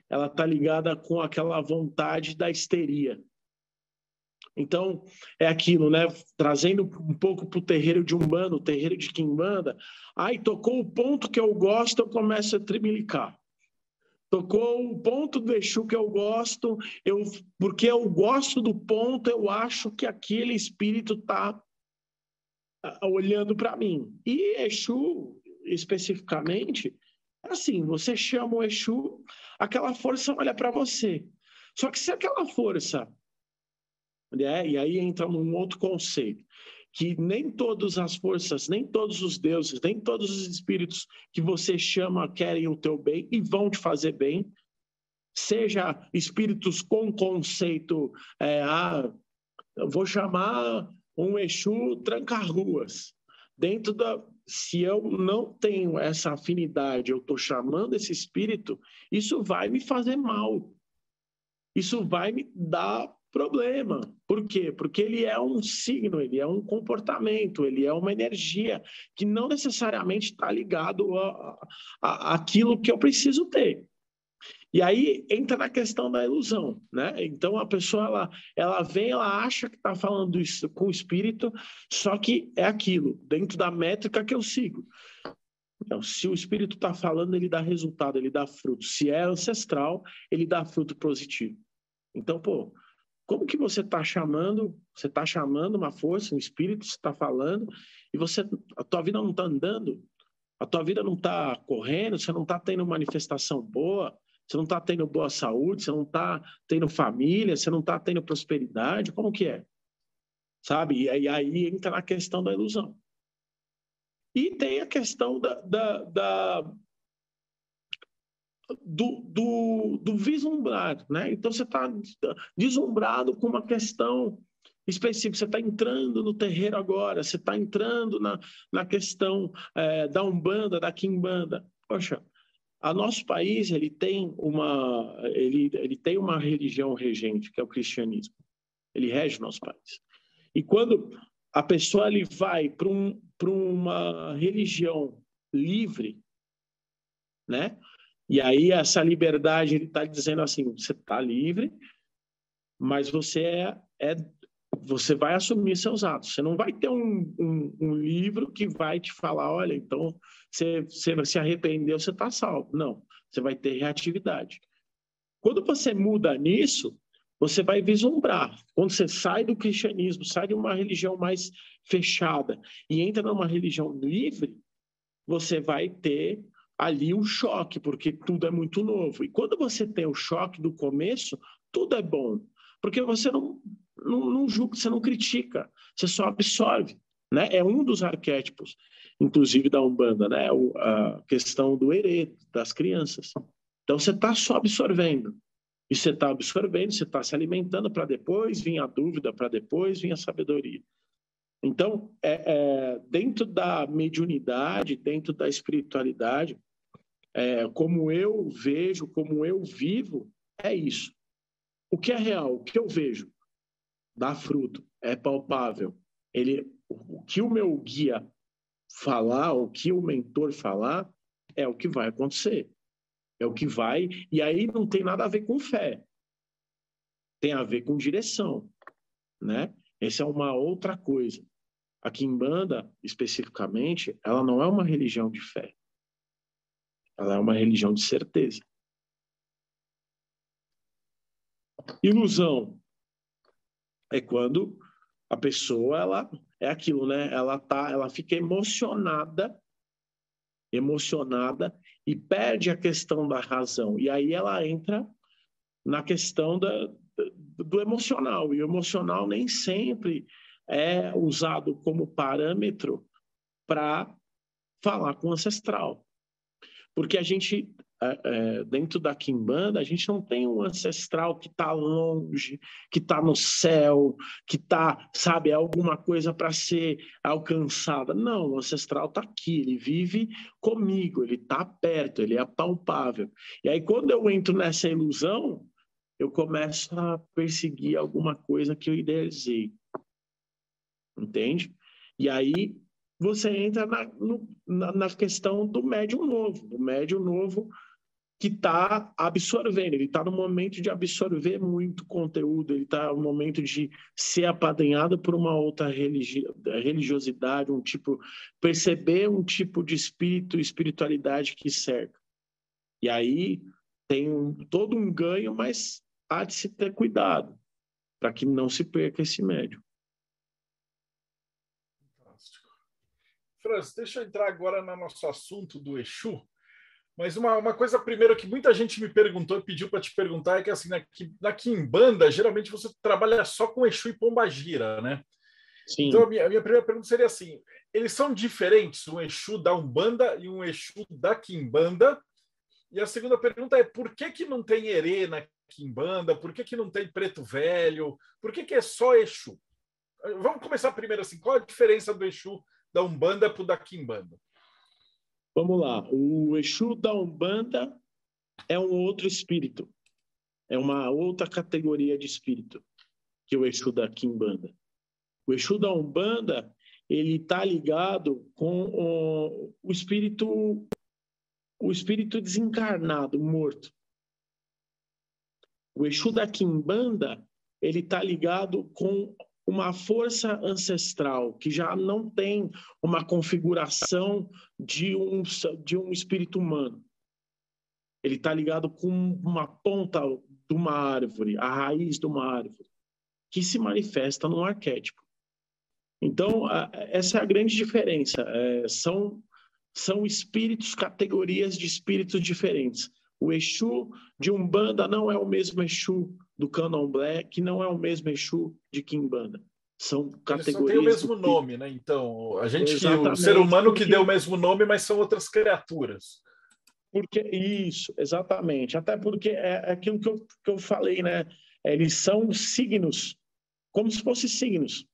Ela está ligada com aquela vontade da histeria. Então, é aquilo, né? Trazendo um pouco para o terreiro de Umbanda, o terreiro de Quimbanda. Aí tocou o ponto que eu gosto, eu começo a tremelicar. Tocou o ponto do Exu que eu gosto, eu, porque eu gosto do ponto, eu acho que aquele espírito está olhando para mim. E Exu, especificamente, é assim, você chama o Exu, aquela força olha para você. Só que se aquela força né? E aí entra num outro conceito, que nem todas as forças, nem todos os deuses, nem todos os espíritos que você chama querem o teu bem e vão te fazer bem, seja espíritos com conceito, é, ah, vou chamar um Exu tranca-ruas. Dentro da. Se eu não tenho essa afinidade, eu estou chamando esse espírito, isso vai me fazer mal. Isso vai me dar problema. Por quê? Porque ele é um signo, ele é um comportamento, ele é uma energia que não necessariamente está ligado a, a, aquilo que eu preciso ter. E aí entra na questão da ilusão, né? Então a pessoa ela, ela vem, ela acha que está falando isso com o espírito, só que é aquilo dentro da métrica que eu sigo. Então, se o espírito está falando, ele dá resultado, ele dá fruto. Se é ancestral, ele dá fruto positivo. Então, pô, como que você está chamando? Você está chamando uma força, um espírito, está falando, e você, a tua vida não está andando, a tua vida não está correndo, você não está tendo manifestação boa, você não está tendo boa saúde, você não está tendo família, você não está tendo prosperidade, como que é? Sabe? E aí, entra na questão da ilusão. E tem a questão da, da, da do, do, do vislumbrar, né? Então você está deslumbrado com uma questão específica. Você está entrando no terreiro agora, você está entrando na, na questão é, da umbanda, da quimbanda. Poxa, a nosso país ele tem uma ele, ele tem uma religião regente que é o cristianismo. Ele rege o nosso país. E quando a pessoa ele vai para um, para uma religião livre, né? E aí essa liberdade ele está dizendo assim, você está livre, mas você é, é, você vai assumir seus atos. Você não vai ter um, um, um livro que vai te falar, olha, então você, você se arrependeu, você está salvo. Não, você vai ter reatividade. Quando você muda nisso, você vai vislumbrar. Quando você sai do cristianismo, sai de uma religião mais fechada e entra numa religião livre, você vai ter ali o choque, porque tudo é muito novo. E quando você tem o choque do começo, tudo é bom, porque você não não, não julga, você não critica, você só absorve. Né? É um dos arquétipos, inclusive da Umbanda, né? a questão do herê, das crianças. Então você está só absorvendo. E você está absorvendo, você está se alimentando para depois vir a dúvida, para depois vir a sabedoria. Então, é, é, dentro da mediunidade, dentro da espiritualidade, é, como eu vejo, como eu vivo, é isso. O que é real, o que eu vejo, dá fruto, é palpável. Ele, o que o meu guia falar, o que o mentor falar, é o que vai acontecer. É o que vai, e aí não tem nada a ver com fé. Tem a ver com direção, né? Essa é uma outra coisa. A Kimbanda, especificamente, ela não é uma religião de fé. Ela é uma religião de certeza. Ilusão é quando a pessoa ela é aquilo, né? Ela tá, ela fica emocionada, emocionada e perde a questão da razão. E aí ela entra na questão da, do emocional. E o emocional nem sempre é usado como parâmetro para falar com o ancestral. Porque a gente, é, é, dentro da Kimbanda, a gente não tem um ancestral que está longe, que está no céu, que está, sabe, é alguma coisa para ser alcançada. Não, o ancestral está aqui, ele vive comigo, ele está perto, ele é palpável. E aí, quando eu entro nessa ilusão, eu começo a perseguir alguma coisa que eu idealizei entende? E aí você entra na, no, na, na, questão do médium novo, do médium novo que está absorvendo, ele está no momento de absorver muito conteúdo, ele está no momento de ser apadrinhado por uma outra religi religiosidade, um tipo, perceber um tipo de espírito, espiritualidade que cerca. E aí tem um, todo um ganho, mas há de se ter cuidado para que não se perca esse médium. Franz, deixa eu entrar agora no nosso assunto do Exu. Mas uma, uma coisa primeiro que muita gente me perguntou, pediu para te perguntar, é que assim, na, na Kimbanda, geralmente você trabalha só com Exu e Pombagira, né? Sim. Então, a minha, a minha primeira pergunta seria assim: eles são diferentes, um Exu da Umbanda e um Exu da Kimbanda? E a segunda pergunta é: por que, que não tem Herê na Kimbanda? Por que, que não tem Preto Velho? Por que, que é só Exu? Vamos começar primeiro assim: qual a diferença do Exu da Umbanda para o da Kimbanda? Vamos lá. O Exu da Umbanda é um outro espírito. É uma outra categoria de espírito que o Exu da Kimbanda. O Exu da Umbanda, ele está ligado com o, o espírito o espírito desencarnado, morto. O Exu da Kimbanda, ele está ligado com uma força ancestral que já não tem uma configuração de um, de um espírito humano. Ele está ligado com uma ponta de uma árvore, a raiz de uma árvore, que se manifesta num arquétipo. Então, essa é a grande diferença. É, são, são espíritos, categorias de espíritos diferentes. O Exu de Umbanda não é o mesmo Exu do Candomblé, que não é o mesmo Exu de Kimbanda. São categorias. Eles têm o mesmo nome, né? Então, a gente que, o ser humano porque... que deu o mesmo nome, mas são outras criaturas. Porque isso, exatamente. Até porque é aquilo que eu, que eu falei, né? Eles são signos, como se fossem signos,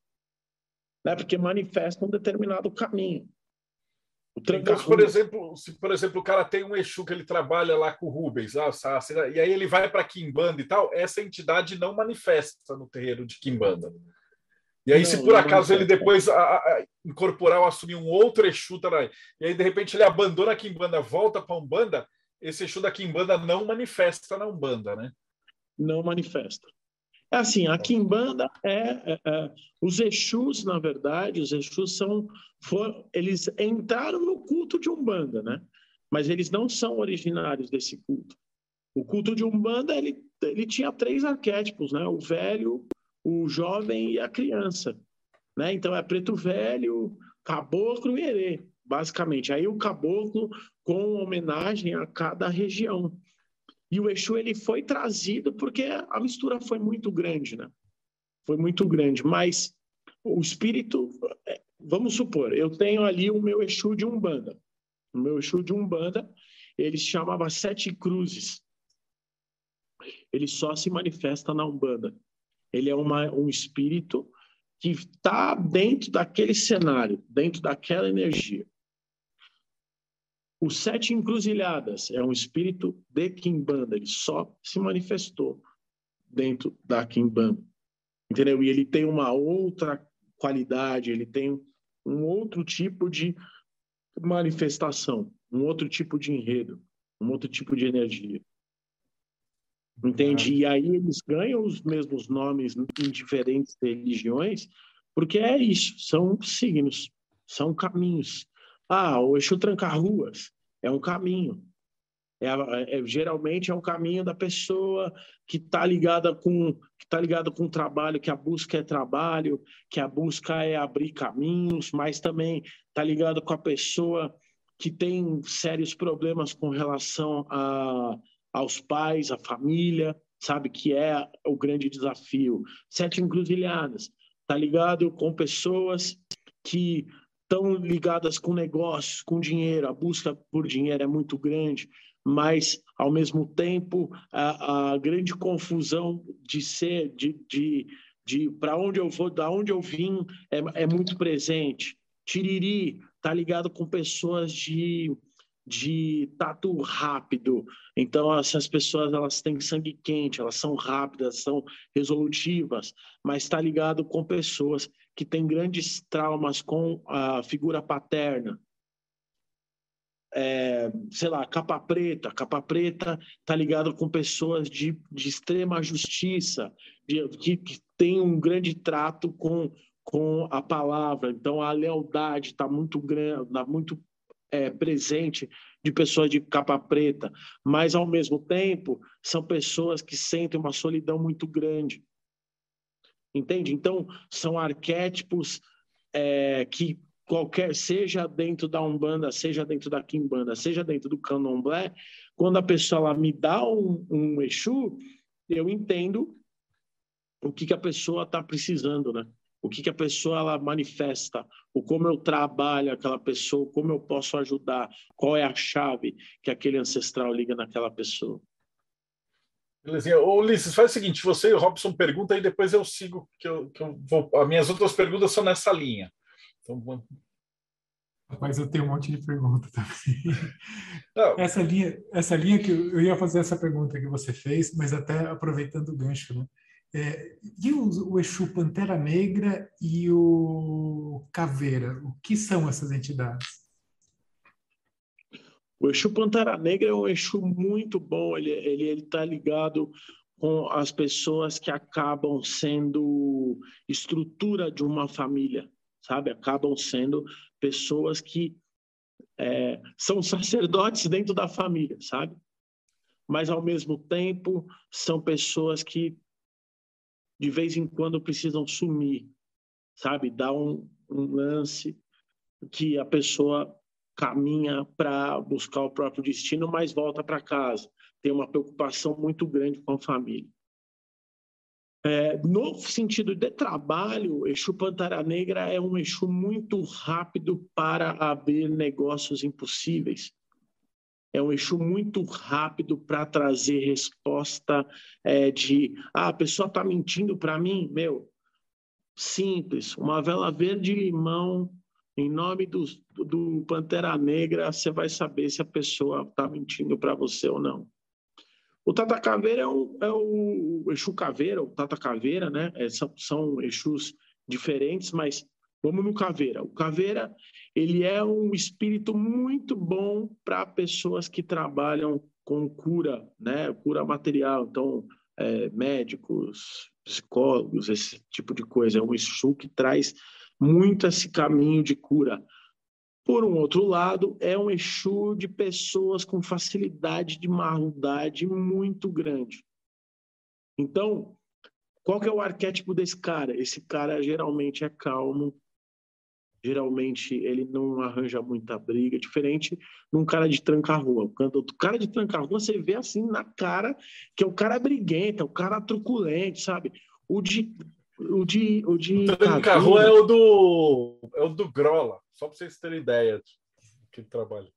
né? Porque manifestam um determinado caminho. Então, por exemplo, se por exemplo o cara tem um Exu que ele trabalha lá com o Rubens, ah, e aí ele vai para Kimbanda e tal, essa entidade não manifesta no terreiro de Kimbanda. E aí, não, se por acaso ele depois a, a, incorporar ou assumir um outro Exu, tá, e aí de repente ele abandona a Kimbanda, volta para a Umbanda, esse Exu da Kimbanda não manifesta na Umbanda, né? Não manifesta. É assim, a Kimbanda é, é, é, os Exus, na verdade, os Exus são, for, eles entraram no culto de Umbanda, né? Mas eles não são originários desse culto. O culto de Umbanda, ele, ele tinha três arquétipos, né? O velho, o jovem e a criança, né? Então é preto velho, caboclo e herê, basicamente. Aí o caboclo com homenagem a cada região. E o Exu ele foi trazido porque a mistura foi muito grande, né? foi muito grande. Mas o espírito, é, vamos supor, eu tenho ali o meu Exu de Umbanda. O meu Exu de Umbanda, ele se chamava Sete Cruzes. Ele só se manifesta na Umbanda. Ele é uma, um espírito que está dentro daquele cenário, dentro daquela energia. O Sete Encruzilhadas é um espírito de Kimbanda, ele só se manifestou dentro da Kimbanda. Entendeu? E ele tem uma outra qualidade, ele tem um outro tipo de manifestação, um outro tipo de enredo, um outro tipo de energia. Entende? E aí eles ganham os mesmos nomes em diferentes religiões, porque é isso, são signos, são caminhos. Ah, o Exu Tranca-Ruas é um caminho. É, é, geralmente é um caminho da pessoa que está ligada com que está ligada com o trabalho, que a busca é trabalho, que a busca é abrir caminhos, mas também está ligado com a pessoa que tem sérios problemas com relação a aos pais, à família, sabe? Que é o grande desafio. Sete encruzilhadas, tá ligado com pessoas que estão ligadas com negócios, com dinheiro, a busca por dinheiro é muito grande, mas ao mesmo tempo a, a grande confusão de ser, de, de, de para onde eu vou, da onde eu vim, é, é muito presente. Tiriri tá ligado com pessoas de de tato rápido. Então, essas pessoas elas têm sangue quente, elas são rápidas, são resolutivas, mas está ligado com pessoas que têm grandes traumas com a figura paterna. É, sei lá, capa preta. Capa preta está ligado com pessoas de, de extrema justiça, de, que, que tem um grande trato com, com a palavra. Então, a lealdade está muito grande, tá muito é, presente de pessoas de capa preta, mas ao mesmo tempo são pessoas que sentem uma solidão muito grande. Entende? Então, são arquétipos é, que qualquer, seja dentro da Umbanda, seja dentro da Kimbanda, seja dentro do Candomblé, quando a pessoa ela me dá um, um Exu, eu entendo o que, que a pessoa está precisando, né? o que, que a pessoa ela manifesta, o como eu trabalho aquela pessoa, como eu posso ajudar, qual é a chave que aquele ancestral liga naquela pessoa. Belezinha. Ô, Ulisses, faz o seguinte, você e o Robson perguntam e depois eu sigo, que eu, que eu vou... As minhas outras perguntas são nessa linha. Então, Rapaz, eu tenho um monte de perguntas também. Essa linha, essa linha que eu ia fazer essa pergunta que você fez, mas até aproveitando o gancho, né? É, e o, o Exu Pantera Negra e o Caveira, o que são essas entidades? O Exu Pantera Negra é um Exu muito bom, ele está ele, ele tá ligado com as pessoas que acabam sendo estrutura de uma família, sabe? Acabam sendo pessoas que é, são sacerdotes dentro da família, sabe? Mas, ao mesmo tempo, são pessoas que de vez em quando precisam sumir, sabe? Dar um, um lance que a pessoa caminha para buscar o próprio destino, mas volta para casa. Tem uma preocupação muito grande com a família. É, no sentido de trabalho, Exu Pantera Negra é um Exu muito rápido para abrir negócios impossíveis é um eixo muito rápido para trazer resposta é, de ah, a pessoa está mentindo para mim, meu, simples, uma vela verde limão em nome do, do Pantera Negra, você vai saber se a pessoa está mentindo para você ou não. O Tata Caveira é, um, é o Exu Caveira, o Tata Caveira, né? É, são, são Exus diferentes, mas vamos no Caveira. O Caveira ele é um espírito muito bom para pessoas que trabalham com cura, né? Cura material, então é, médicos, psicólogos, esse tipo de coisa. É um Exu que traz muito esse caminho de cura. Por um outro lado, é um Exu de pessoas com facilidade de maldade muito grande. Então, qual que é o arquétipo desse cara? Esse cara geralmente é calmo, geralmente ele não arranja muita briga, diferente de um cara de tranca-rua. O cara de tranca-rua você vê assim na cara que é o cara briguento, é o cara truculento, sabe? O de O de. O de o é o do. É o do Grola, só para vocês terem ideia do que trabalha.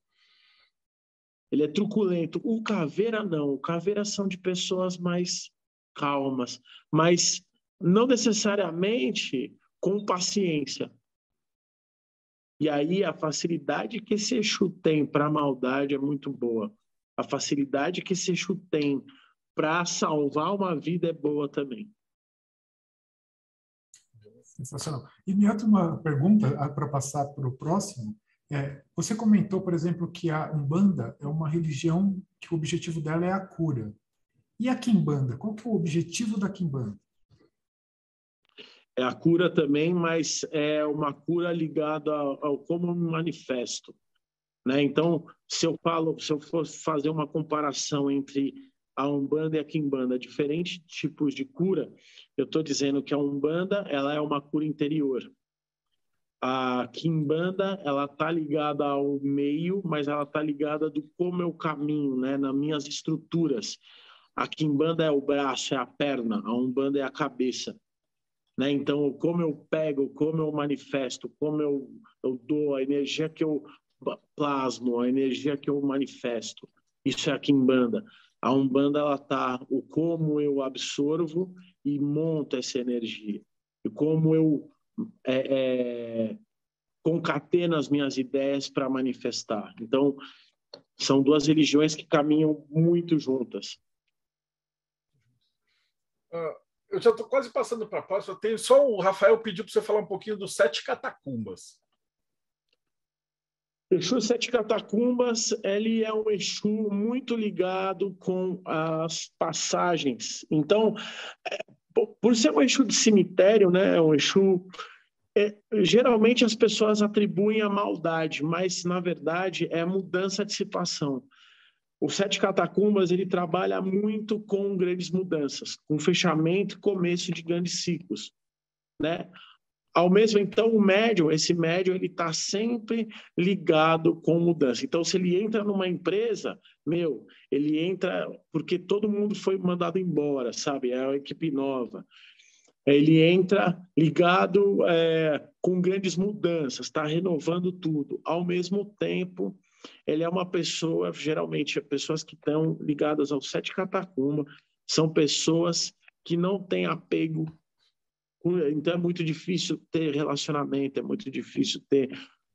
Ele é truculento. O Caveira não. O Caveira são de pessoas mais calmas, mas não necessariamente com paciência. E aí a facilidade que esse Exu tem para a maldade é muito boa. A facilidade que esse Exu tem para salvar uma vida é boa também. Sensacional. E me uma pergunta ah, para passar para o próximo. É, você comentou, por exemplo, que a Umbanda é uma religião que o objetivo dela é a cura. E a Kimbanda? Qual que é o objetivo da Kimbanda? é a cura também, mas é uma cura ligada ao, ao como me manifesto. Né? Então, se eu falo, se eu for fazer uma comparação entre a Umbanda e a Kimbanda, diferentes tipos de cura, eu estou dizendo que a Umbanda ela é uma cura interior. A Kimbanda ela está ligada ao meio, mas ela está ligada do como eu caminho, né? nas minhas estruturas. A Kimbanda é o braço, é a perna, a Umbanda é a cabeça. Né? Então, como eu pego, como eu manifesto, como eu, eu dou, a energia que eu plasmo, a energia que eu manifesto, isso é a Kimbanda. A Umbanda, ela tá o como eu absorvo e monto essa energia. E como eu é, é, concateno as minhas ideias para manifestar. Então, são duas religiões que caminham muito juntas. Uh, eu já estou quase passando para a próxima. Tenho só o Rafael pediu para você falar um pouquinho dos sete catacumbas. Exu Sete Catacumbas, ele é um Exu muito ligado com as passagens. Então, é, por ser um Exu de cemitério, né, um Exu é, geralmente as pessoas atribuem a maldade, mas na verdade é mudança de situação. O Sete Catacumbas ele trabalha muito com grandes mudanças, com fechamento e começo de grandes ciclos, né? Ao mesmo então o médium, esse médium ele está sempre ligado com mudança. Então se ele entra numa empresa, meu, ele entra porque todo mundo foi mandado embora, sabe? É uma equipe nova. Ele entra ligado é, com grandes mudanças, está renovando tudo. Ao mesmo tempo, ele é uma pessoa, geralmente, pessoas que estão ligadas ao sete catacumba, são pessoas que não têm apego, então é muito difícil ter relacionamento, é muito difícil ter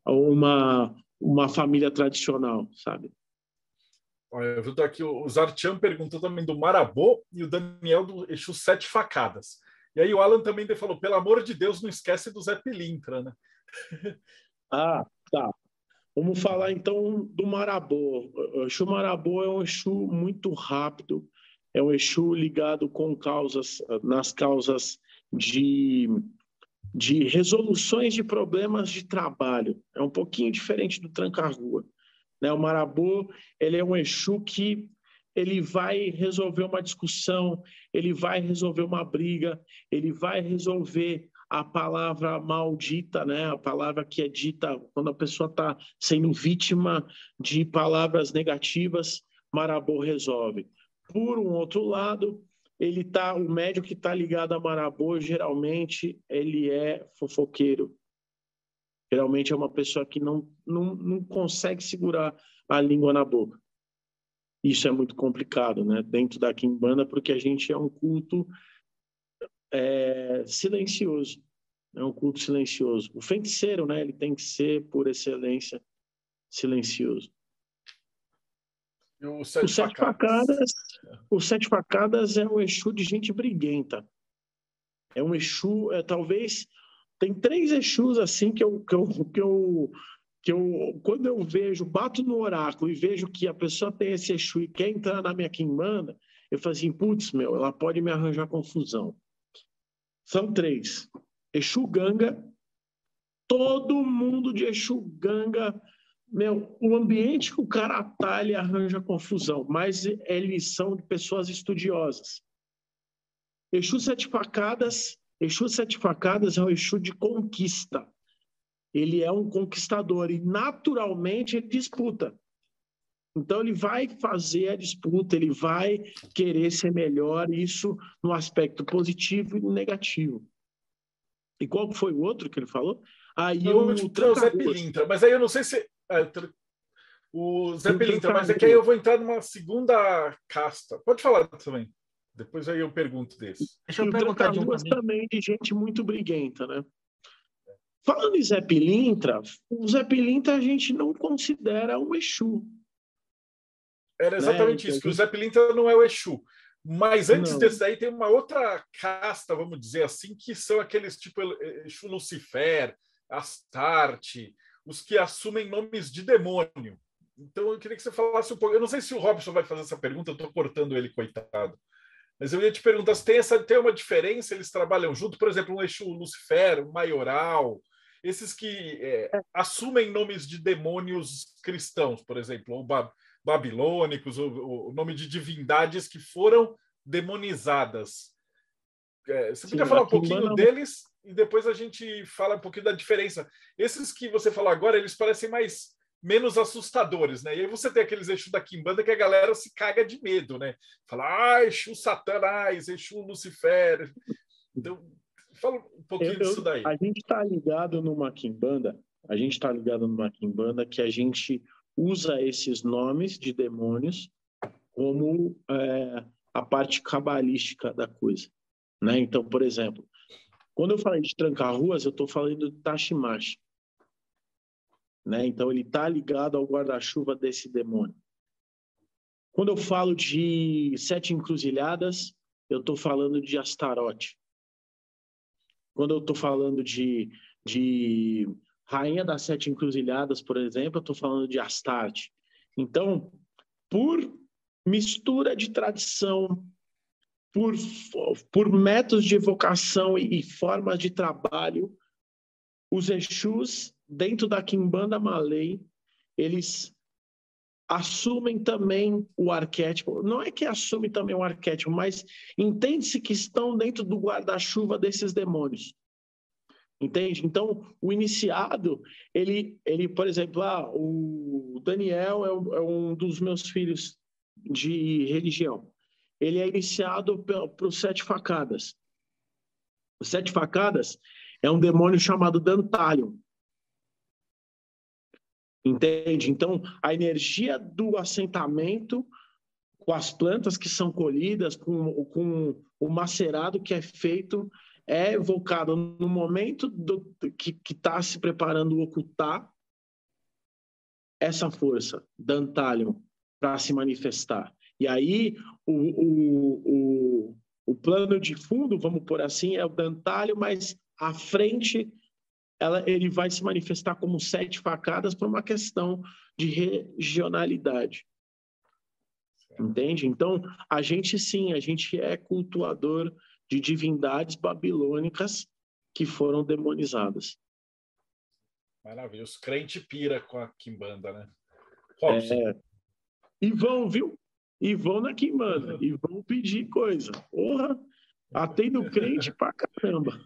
uma, uma família tradicional, sabe? Olha, eu estou aqui, o Zartian perguntou também do Marabô e o Daniel do Exu Sete Facadas. E aí o Alan também falou, pelo amor de Deus, não esquece do Zé Pilintra, né? Ah, tá. Vamos falar então do Marabô. O Exu Marabô é um Exu muito rápido, é um Exu ligado com causas, nas causas de, de resoluções de problemas de trabalho. É um pouquinho diferente do tranca-rua. Né? O Marabô ele é um Exu que ele vai resolver uma discussão, ele vai resolver uma briga, ele vai resolver a palavra maldita, né? A palavra que é dita quando a pessoa está sendo vítima de palavras negativas, Marabô resolve. Por um outro lado, ele tá, o médico que está ligado a Marabô, geralmente ele é fofoqueiro. Geralmente é uma pessoa que não, não, não consegue segurar a língua na boca. Isso é muito complicado, né? Dentro da Kimbanda, porque a gente é um culto é, silencioso. É um culto silencioso. O feiticeiro, né? Ele tem que ser, por excelência, silencioso. O sete, o sete facadas. facadas. O sete facadas é um Exu de gente briguenta. É um Exu, é, talvez. Tem três Exus assim que eu, que eu, que eu que eu, quando eu vejo, bato no oráculo e vejo que a pessoa tem esse Exu e quer entrar na minha quimbanda, eu falo assim, putz, meu, ela pode me arranjar confusão. São três. Exu Ganga, todo mundo de Exu Ganga, meu, o ambiente que o cara tá, ele arranja confusão, mas eles são de pessoas estudiosas. Exu Sete Facadas, Exu Sete Facadas é um Exu de conquista. Ele é um conquistador e naturalmente ele disputa. Então, ele vai fazer a disputa, ele vai querer ser melhor, isso no aspecto positivo e negativo. E qual foi o outro que ele falou? Aí o, o, o Zé Pilintra, mas aí eu não sei se. É, o Zé Pilintra, mas é que aí eu vou entrar numa segunda casta. Pode falar também. Depois aí eu pergunto desse. Deixa eu perguntar de um também de gente muito briguenta, né? Falando em Zé Pilintra, o Zé Pilintra a gente não considera um Exu. Era exatamente né? isso, que o Zé Pilintra não é o Exu. Mas antes não. desse aí tem uma outra casta, vamos dizer assim, que são aqueles tipo Exu Lucifer, Astarte, os que assumem nomes de demônio. Então eu queria que você falasse um pouco. Eu não sei se o Robson vai fazer essa pergunta, eu estou cortando ele, coitado. Mas eu ia te perguntar se tem, essa, tem uma diferença, eles trabalham junto, por exemplo, um Exu Lucifer, um Maioral, esses que é, assumem nomes de demônios cristãos, por exemplo, ou babilônicos, o, nome de divindades que foram demonizadas. É, você Sim, podia falar um pouquinho deles e depois a gente fala um pouquinho da diferença. Esses que você falou agora, eles parecem mais menos assustadores, né? E aí você tem aqueles Exu da Kimbanda que a galera se caga de medo, né? Fala, ah, Exu Satanás, Exu Lucifer. Então, fala um pouquinho eu, disso daí. A gente está ligado numa Kimbanda, a gente está ligado numa Kimbanda que a gente usa esses nomes de demônios como é, a parte cabalística da coisa. Né? Então, por exemplo, quando eu falei de trancar ruas, eu estou falando de Tashimashi. Né? Então, ele está ligado ao guarda-chuva desse demônio. Quando eu falo de sete encruzilhadas, eu estou falando de Astarote. Quando eu estou falando de, de Rainha das Sete Encruzilhadas, por exemplo, eu estou falando de Astarte. Então, por mistura de tradição, por, por métodos de evocação e, e formas de trabalho, os Exus, dentro da Kimbanda Malay, eles assumem também o arquétipo. Não é que assume também o arquétipo, mas entende-se que estão dentro do guarda-chuva desses demônios. Entende? Então, o iniciado, ele, ele por exemplo, ah, o Daniel é, é um dos meus filhos de religião. Ele é iniciado para os sete facadas. Os sete facadas é um demônio chamado Dantalion. Entende? Então, a energia do assentamento com as plantas que são colhidas, com, com o macerado que é feito, é evocado no momento do, que está se preparando ocultar essa força, Dantalion, para se manifestar. E aí, o, o, o, o, plano de fundo, vamos por assim, é o Dantalion, mas à frente ela, ele vai se manifestar como sete facadas por uma questão de regionalidade. Entende? Então, a gente sim, a gente é cultuador de divindades babilônicas que foram demonizadas. Maravilha. Os crentes pira com a Kimbanda, né? É, e vão, viu? E vão na Kimbanda. E vão pedir coisa. Porra! Atendo crente pra caramba.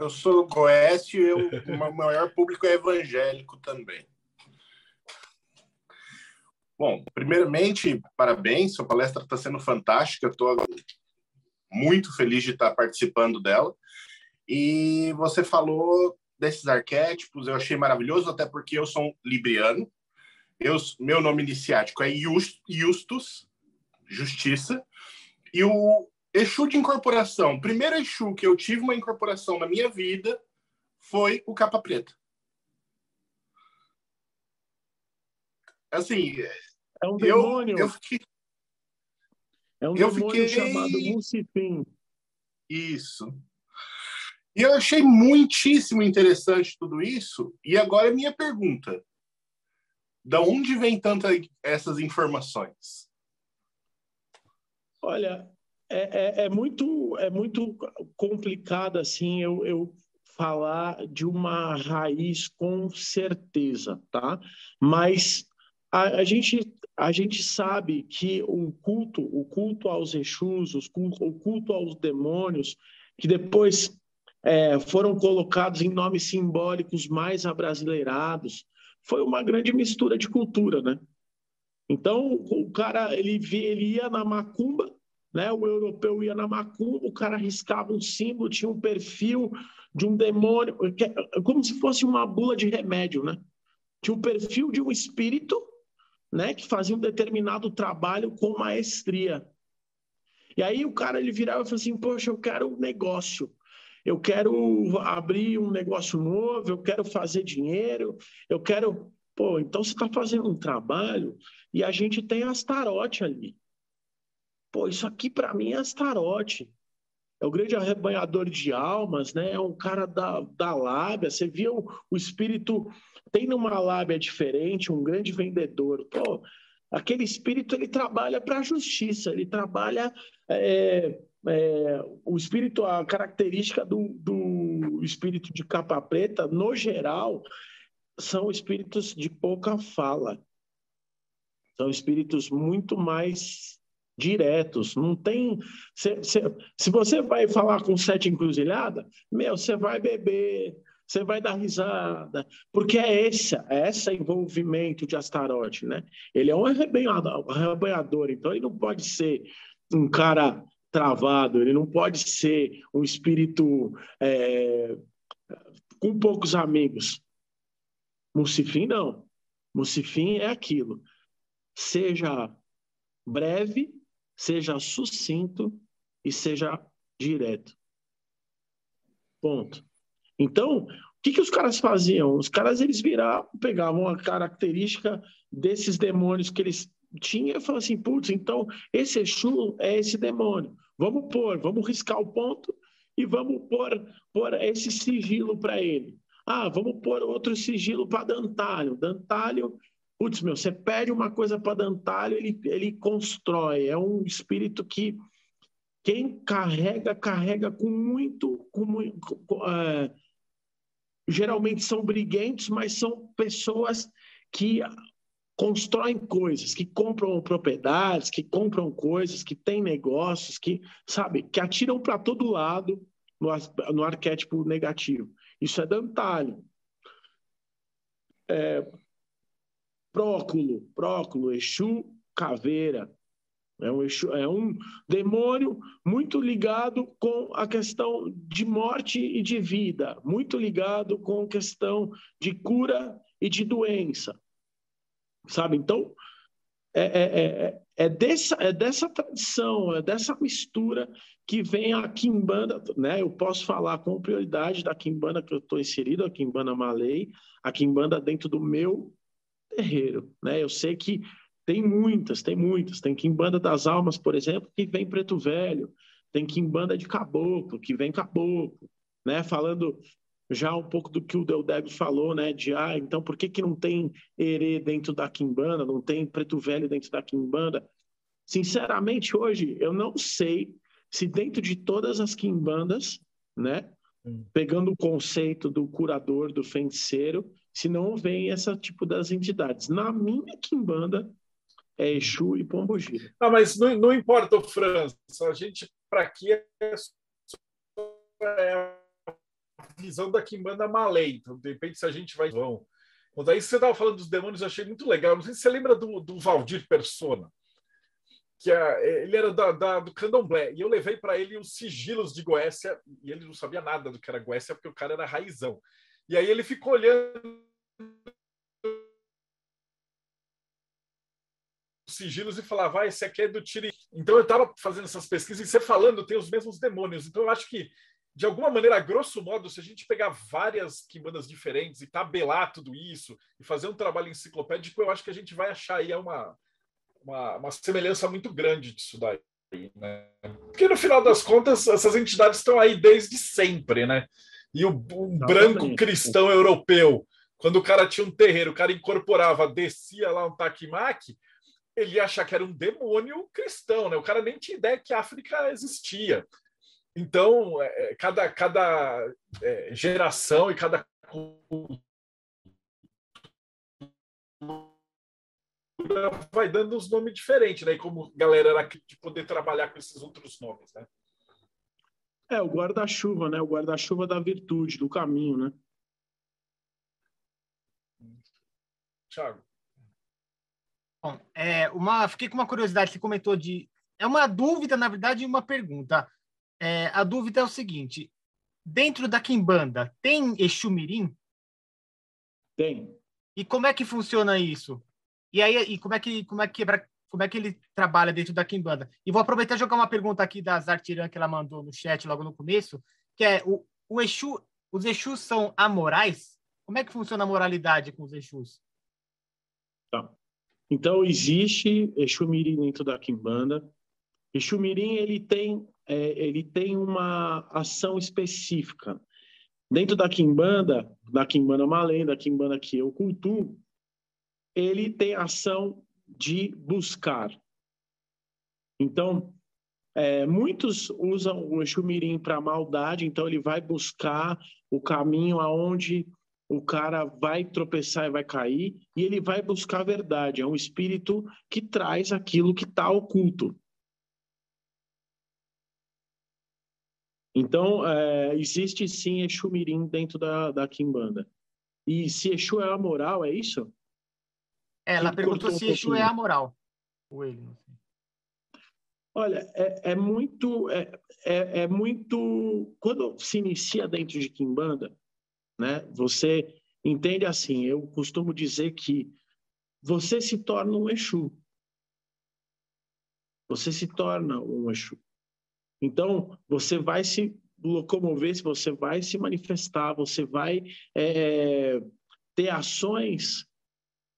Eu sou Goeste e o maior público é evangélico também. Bom, primeiramente, parabéns, sua palestra está sendo fantástica. Estou muito feliz de estar participando dela. E você falou desses arquétipos, eu achei maravilhoso, até porque eu sou um libriano. Eu, meu nome iniciático é Justus, Justiça. E o Exu de incorporação, o primeiro Exu que eu tive uma incorporação na minha vida foi o Capa Preta. Assim, é um demônio. Eu, eu fiquei, é um eu demônio fiquei... chamado Lucifim. Isso. E eu achei muitíssimo interessante tudo isso. E agora a minha pergunta: da onde vem tantas essas informações? Olha, é, é, é, muito é muito complicado assim eu, eu falar de uma raiz com certeza, tá? Mas a, a gente a gente sabe que o culto, o culto aos Exus, o culto aos demônios, que depois é, foram colocados em nomes simbólicos mais abrasileirados, foi uma grande mistura de cultura, né? Então, o cara, ele, ele ia na macumba, né? O europeu ia na macumba, o cara riscava um símbolo, tinha um perfil de um demônio, como se fosse uma bula de remédio, né? Tinha o perfil de um espírito, né, que fazia um determinado trabalho com maestria. E aí o cara ele virava e falava assim: "Poxa, eu quero um negócio. Eu quero abrir um negócio novo, eu quero fazer dinheiro, eu quero Pô, então você está fazendo um trabalho e a gente tem Astarote ali. Pô, isso aqui para mim é Astarote. É o grande arrebanhador de almas, né? É um cara da, da lábia. Você viu o, o espírito tem numa lábia diferente, um grande vendedor. Pô, aquele espírito ele trabalha para a justiça, ele trabalha é, é, o espírito, a característica do, do espírito de capa preta, no geral, são espíritos de pouca fala. São espíritos muito mais diretos. Não tem. Se, se, se você vai falar com sete encruzilhada, meu, você vai beber, você vai dar risada, porque é esse, é esse envolvimento de Astarote, né? Ele é um arrebanhador, então ele não pode ser um cara travado, ele não pode ser um espírito é, com poucos amigos. Mucifim não. Mucifim é aquilo. Seja breve, seja sucinto e seja direto. Ponto. Então, o que, que os caras faziam? Os caras eles viravam, pegavam a característica desses demônios que eles tinham e falavam assim: putz, então esse Exu é esse demônio. Vamos pôr, vamos riscar o ponto e vamos pôr, pôr esse sigilo para ele. Ah, vamos pôr outro sigilo para Dantalho. Dantalho, putz, meu, você pede uma coisa para Dantalho, ele, ele constrói. É um espírito que quem carrega, carrega com muito. Com, com, é, geralmente são briguentes, mas são pessoas que constroem coisas, que compram propriedades, que compram coisas, que têm negócios, que, sabe, que atiram para todo lado no, no arquétipo negativo. Isso é Dantalho. É, próculo, próculo, Exu, caveira. É um, Exu, é um demônio muito ligado com a questão de morte e de vida, muito ligado com a questão de cura e de doença. Sabe? Então, é, é, é, é, dessa, é dessa tradição, é dessa mistura que vem a Kimbanda, né? Eu posso falar com prioridade da Kimbanda que eu estou inserido, a Kimbanda Malay, a Kimbanda dentro do meu terreiro, né? Eu sei que tem muitas, tem muitas. Tem Kimbanda das Almas, por exemplo, que vem preto velho. Tem Kimbanda de caboclo, que vem caboclo, né? Falando já um pouco do que o Deldeb falou, né? De ah, então por que, que não tem herê dentro da Kimbanda, não tem preto velho dentro da Kimbanda? Sinceramente, hoje eu não sei se dentro de todas as quimbandas, né, pegando o conceito do curador, do feiticeiro, se não vem esse tipo das entidades. Na minha quimbanda é Exu e Pombogira. Ah, mas não, não importa, França, a gente, para aqui, é, visão da quimbanda malei, então de repente se a gente vai... Vão. Mas aí você estava falando dos demônios, eu achei muito legal. Não sei se você lembra do, do Valdir Persona que ele era da, da, do candomblé, e eu levei para ele os sigilos de Goécia, e ele não sabia nada do que era Goécia, porque o cara era raizão. E aí ele ficou olhando os sigilos e falava, ah, esse aqui é do Tiri. Então eu estava fazendo essas pesquisas e você falando tem os mesmos demônios. Então eu acho que, de alguma maneira, a grosso modo, se a gente pegar várias quimbandas diferentes e tabelar tudo isso e fazer um trabalho enciclopédico, eu acho que a gente vai achar aí uma, uma, uma semelhança muito grande disso daí. Né? Porque no final das contas, essas entidades estão aí desde sempre, né? E o, o branco cristão europeu, quando o cara tinha um terreiro, o cara incorporava, descia lá um taquimaque, ele ia achar que era um demônio cristão, né? O cara nem tinha ideia que a África existia. Então, é, é cada, cada é, geração e cada vai dando uns nomes diferentes, né? E como a galera era de poder trabalhar com esses outros nomes, né? É, o guarda-chuva, né? O guarda-chuva da virtude, do caminho, né? Thiago. Bom, é, uma, fiquei com uma curiosidade, você comentou de... É uma dúvida, na verdade, e uma pergunta. É, a dúvida é o seguinte, dentro da Kimbanda, tem Exu Mirim? Tem. E como é que funciona isso? E aí, e como é que como é que quebra, como é que ele trabalha dentro da Kimbanda? E vou aproveitar e jogar uma pergunta aqui da Zartiran que ela mandou no chat logo no começo, que é o, o Exu, os Exus são amorais? Como é que funciona a moralidade com os Exus? Tá. Então existe Exu Mirim dentro da Kimbanda. Exu Mirim ele tem é, ele tem uma ação específica. Dentro da Kimbanda, da Kimbanda Malém, da Kimbanda que eu cultuo, ele tem ação de buscar. Então, é, muitos usam o Exu para maldade, então ele vai buscar o caminho aonde o cara vai tropeçar e vai cair, e ele vai buscar a verdade. É um espírito que traz aquilo que está oculto. Então, é, existe sim Exu Mirim dentro da, da Kimbanda. E se Exu é amoral, é isso? É, ela perguntou se Exu é amoral. Ou ele, não sei. Olha, é, é muito, é, é, é, muito. Quando se inicia dentro de Kimbanda, né? Você entende assim. Eu costumo dizer que você se torna um Exu. Você se torna um Exu. Então, você vai se locomover, você vai se manifestar, você vai é, ter ações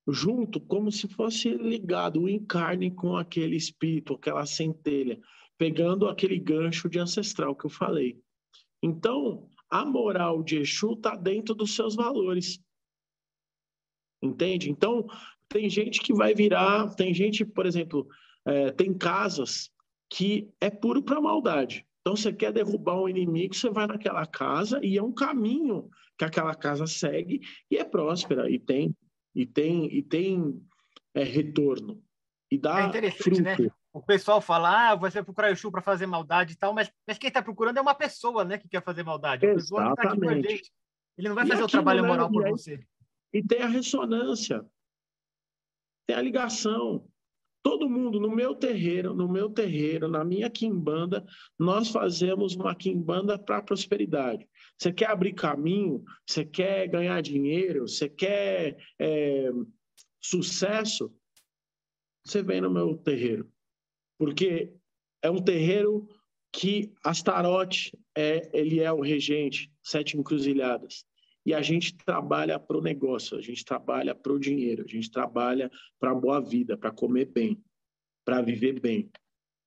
junto, como se fosse ligado, o encarne com aquele espírito, aquela centelha, pegando aquele gancho de ancestral que eu falei. Então, a moral de Exu está dentro dos seus valores. Entende? Então, tem gente que vai virar, tem gente, por exemplo, é, tem casas que é puro para maldade. Então, você quer derrubar um inimigo, você vai naquela casa e é um caminho que aquela casa segue e é próspera e tem e tem e tem é, retorno e dá é interessante, né? fruto. né? O pessoal fala, ah, você procurar Exu para fazer maldade e tal, mas, mas quem está procurando é uma pessoa, né, que quer fazer maldade. Exatamente. Tá Ele não vai fazer o trabalho é moral por aí, você. E tem a ressonância, tem a ligação. Todo mundo no meu terreiro, no meu terreiro, na minha quimbanda, nós fazemos uma quimbanda para prosperidade. Você quer abrir caminho, você quer ganhar dinheiro, você quer é, sucesso, você vem no meu terreiro. Porque é um terreiro que Astarote é, ele é o regente, sete encruzilhadas. E a gente trabalha para o negócio, a gente trabalha para o dinheiro, a gente trabalha para a boa vida, para comer bem, para viver bem.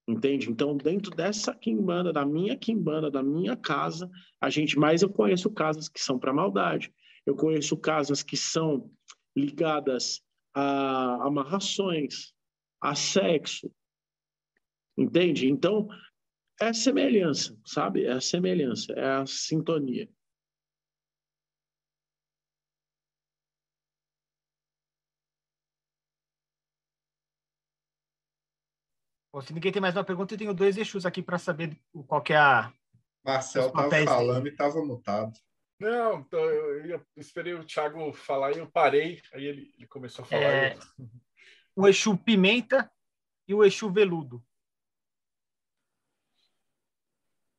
Entende? Então, dentro dessa quimbanda, da minha quimbanda, da minha casa, a gente mais eu conheço casas que são para maldade. Eu conheço casas que são ligadas a amarrações, a sexo. Entende? Então, é a semelhança, sabe? É a semelhança, é a sintonia. Bom, se ninguém tem mais uma pergunta, eu tenho dois Exus aqui para saber qual que é a. Marcel estava falando e estava mutado. Não, então eu, eu, esperei o Thiago falar e eu parei, aí ele, ele começou a falar. É... Eu... O Exu Pimenta e o Exu Veludo.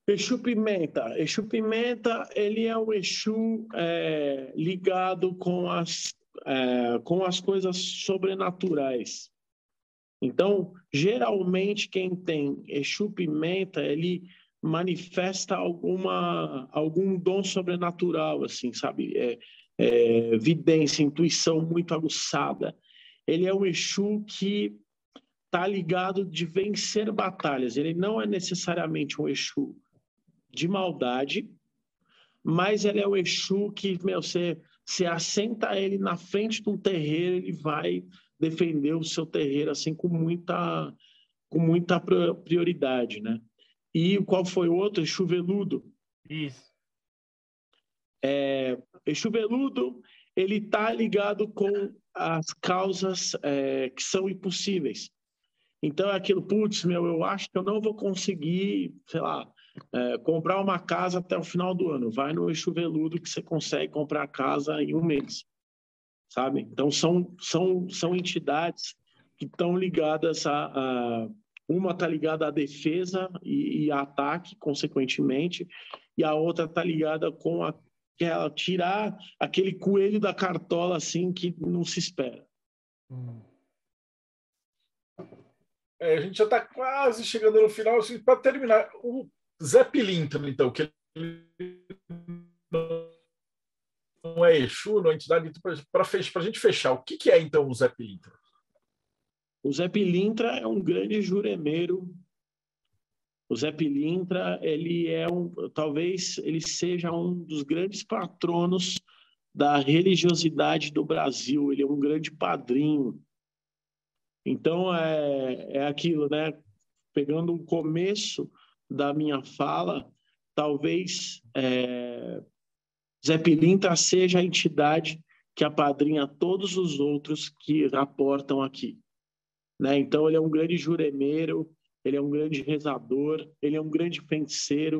Exu Pimenta. Exu Pimenta, ele é o Exu é, ligado com as, é, com as coisas sobrenaturais. Então, geralmente, quem tem Exu Pimenta, ele manifesta alguma, algum dom sobrenatural, assim, sabe? É, é, vidência, intuição muito aguçada. Ele é um Exu que está ligado de vencer batalhas. Ele não é necessariamente um Exu de maldade, mas ele é o Exu que, meu, você, você assenta ele na frente de um terreiro, ele vai defender o seu terreiro assim com muita com muita prioridade, né? E qual foi o outro? Chuveludo. Isso. É, Chuveludo, ele está ligado com as causas é, que são impossíveis. Então é aquilo, putz, meu, eu acho que eu não vou conseguir, sei lá, é, comprar uma casa até o final do ano. Vai no Chuveludo que você consegue comprar a casa em um mês sabe? Então são são são entidades que estão ligadas a, a uma está ligada à defesa e, e a ataque, consequentemente, e a outra está ligada com aquela tirar aquele coelho da cartola assim que não se espera. É, a gente já está quase chegando no final. Assim, Para terminar, o Zé Pilintra, então, que ele não é Exu, não é entidade, para a gente fechar, o que, que é então o Zé Pilintra? O Zé Pilintra é um grande juremeiro. O Zé Pilintra, ele é um, talvez ele seja um dos grandes patronos da religiosidade do Brasil. Ele é um grande padrinho. Então é, é aquilo, né? Pegando o começo da minha fala, talvez é, Zé Pilintra seja a entidade que apadrinha todos os outros que raportam aqui. Né? Então, ele é um grande juremeiro, ele é um grande rezador, ele é um grande penseiro.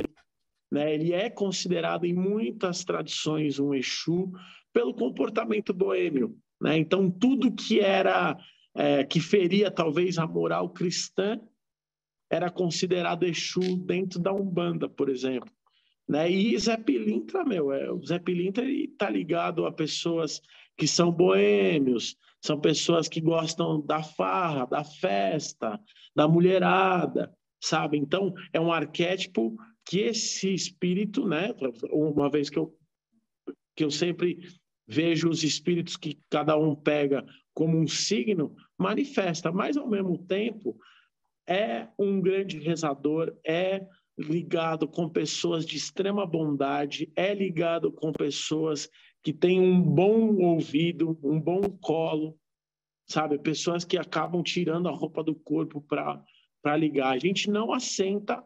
Né? Ele é considerado em muitas tradições um Exu pelo comportamento boêmio. Né? Então, tudo que era é, que feria talvez a moral cristã era considerado Exu dentro da Umbanda, por exemplo. Né? E Zé Pilintra, meu, é, o Zé Pilintra está ligado a pessoas que são boêmios, são pessoas que gostam da farra, da festa, da mulherada, sabe? Então, é um arquétipo que esse espírito, né? Uma vez que eu, que eu sempre vejo os espíritos que cada um pega como um signo, manifesta, mas ao mesmo tempo é um grande rezador, é ligado com pessoas de extrema bondade, é ligado com pessoas que têm um bom ouvido, um bom colo, sabe? Pessoas que acabam tirando a roupa do corpo para ligar. A gente não assenta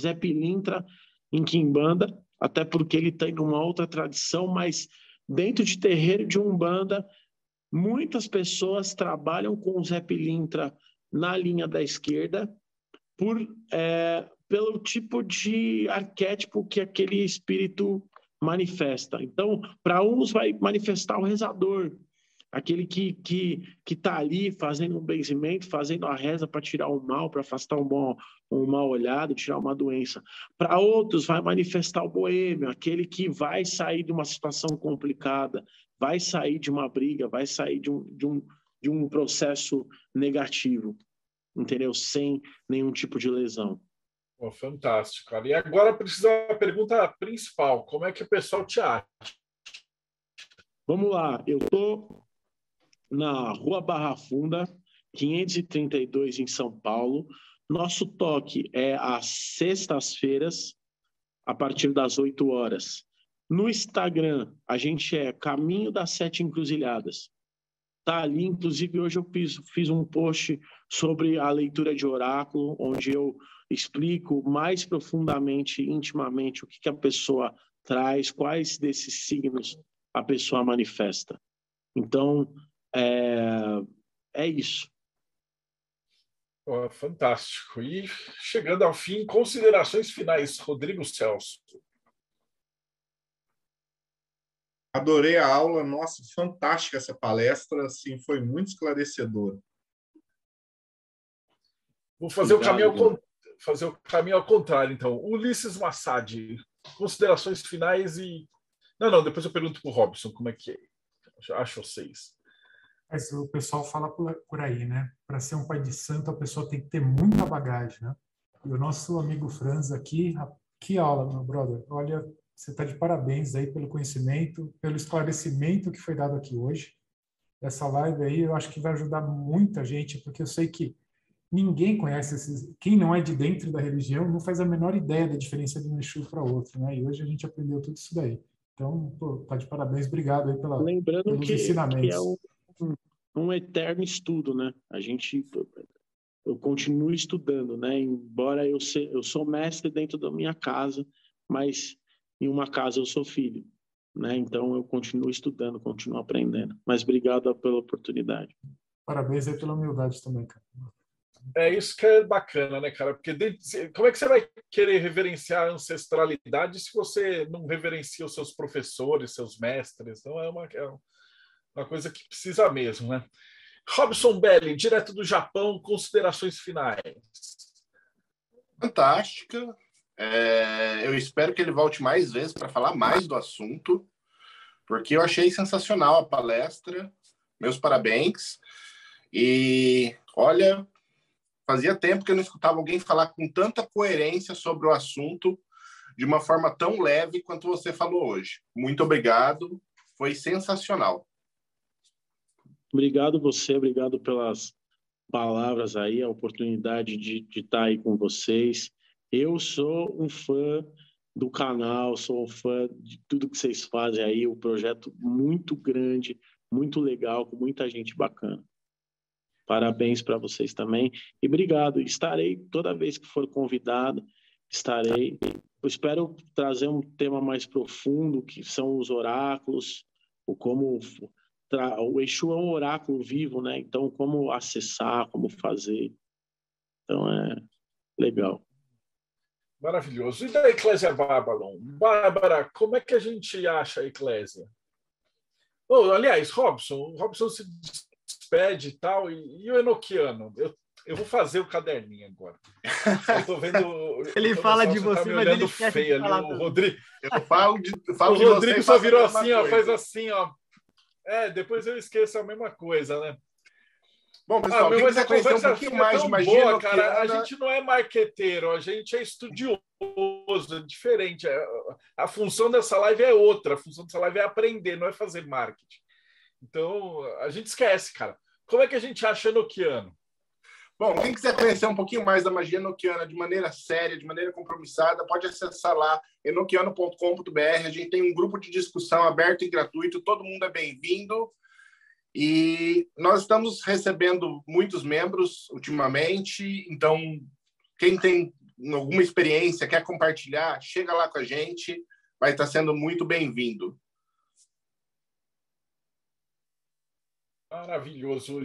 Zé Pilintra em Quimbanda, até porque ele tem uma outra tradição, mas dentro de terreiro de Umbanda, muitas pessoas trabalham com o Zé Pilintra na linha da esquerda por é, pelo tipo de arquétipo que aquele espírito manifesta. Então, para uns vai manifestar o rezador, aquele que que que está ali fazendo um benzimento, fazendo a reza para tirar o mal, para afastar um mal, um mal olhado, tirar uma doença. Para outros vai manifestar o boêmio, aquele que vai sair de uma situação complicada, vai sair de uma briga, vai sair de um, de um, de um processo negativo, entendeu? Sem nenhum tipo de lesão. Oh, fantástico. E agora precisa a pergunta principal: como é que o pessoal te acha? Vamos lá, eu estou na Rua Barra Funda, 532, em São Paulo. Nosso toque é às sextas-feiras, a partir das 8 horas. No Instagram, a gente é Caminho das Sete Encruzilhadas. Tá ali, inclusive, hoje eu fiz, fiz um post sobre a leitura de oráculo, onde eu explico mais profundamente, intimamente, o que, que a pessoa traz, quais desses signos a pessoa manifesta. Então, é, é isso. Oh, fantástico. E chegando ao fim, considerações finais, Rodrigo Celso. Adorei a aula, nossa, fantástica essa palestra, assim, foi muito esclarecedora. Vou fazer o caminho ao, fazer o caminho ao contrário, então. Ulisses Massad, considerações finais e. Não, não, depois eu pergunto para o Robson como é que é. Acho vocês. Mas o pessoal fala por, por aí, né? Para ser um pai de santo, a pessoa tem que ter muita bagagem, né? E o nosso amigo Franz aqui, que aula, meu brother. Olha, você está de parabéns aí pelo conhecimento, pelo esclarecimento que foi dado aqui hoje. Essa live aí eu acho que vai ajudar muita gente, porque eu sei que ninguém conhece esses. Quem não é de dentro da religião não faz a menor ideia da diferença de um Exu para outro, né? E hoje a gente aprendeu tudo isso daí. Então, pô, tá de parabéns, obrigado aí pela, Lembrando pelos que, ensinamentos. Que é um, um eterno estudo, né? A gente eu continuo estudando, né? Embora eu, se, eu sou mestre dentro da minha casa, mas em uma casa eu sou filho, né? Então eu continuo estudando, continuo aprendendo. Mas obrigado pela oportunidade. Parabéns aí pela humildade também, cara. É isso que é bacana, né, cara? Porque dentro, como é que você vai querer reverenciar a ancestralidade se você não reverencia os seus professores, seus mestres? Então é uma, é uma coisa que precisa mesmo, né? Robson Belli, direto do Japão, considerações finais. Fantástica. É, eu espero que ele volte mais vezes para falar mais do assunto, porque eu achei sensacional a palestra. Meus parabéns. E olha, fazia tempo que eu não escutava alguém falar com tanta coerência sobre o assunto de uma forma tão leve quanto você falou hoje. Muito obrigado, foi sensacional. Obrigado você, obrigado pelas palavras aí, a oportunidade de, de estar aí com vocês. Eu sou um fã do canal, sou um fã de tudo que vocês fazem aí, um projeto muito grande, muito legal, com muita gente bacana. Parabéns para vocês também e obrigado. Estarei toda vez que for convidado, estarei. Eu espero trazer um tema mais profundo, que são os oráculos, o como o Exu é um oráculo vivo, né? Então, como acessar, como fazer. Então, é legal. Maravilhoso. E da Eclésia Babylon? Bárbara, como é que a gente acha a Eclésia? Oh, aliás, Robson, o Robson se despede e tal, e, e o Enoquiano? Eu, eu vou fazer o caderninho agora. Eu tô vendo. Ele fala de você, tá mas ele feio ali, o Rodrigo. Eu falo de, eu falo o Rodrigo só virou assim, ó, faz assim, ó. É, depois eu esqueço a mesma coisa, né? Bom, pessoal, ah, mas a conversa um pouquinho mais de magia boa, cara. A gente não é marqueteiro, a gente é estudioso, é diferente. É, a função dessa live é outra. A função dessa live é aprender, não é fazer marketing. Então, a gente esquece, cara. Como é que a gente acha Nokiano? Bom, quem quiser conhecer um pouquinho mais da magia enoquiana de maneira séria, de maneira compromissada, pode acessar lá enoquiano.com.br. A gente tem um grupo de discussão aberto e gratuito, todo mundo é bem-vindo. E nós estamos recebendo muitos membros ultimamente, então quem tem alguma experiência, quer compartilhar, chega lá com a gente, vai estar sendo muito bem-vindo. Maravilhoso.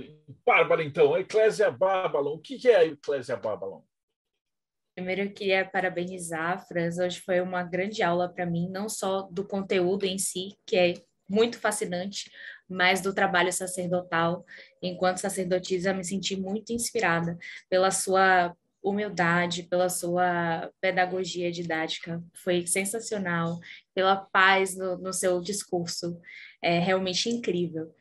Bárbara, então, a Eclésia Babylon. O que é a Eclésia Babylon? Primeiro, eu queria parabenizar a Franz. Hoje foi uma grande aula para mim, não só do conteúdo em si, que é muito fascinante, mas do trabalho sacerdotal. Enquanto sacerdotisa, me senti muito inspirada pela sua humildade, pela sua pedagogia didática. Foi sensacional, pela paz no, no seu discurso. É realmente incrível.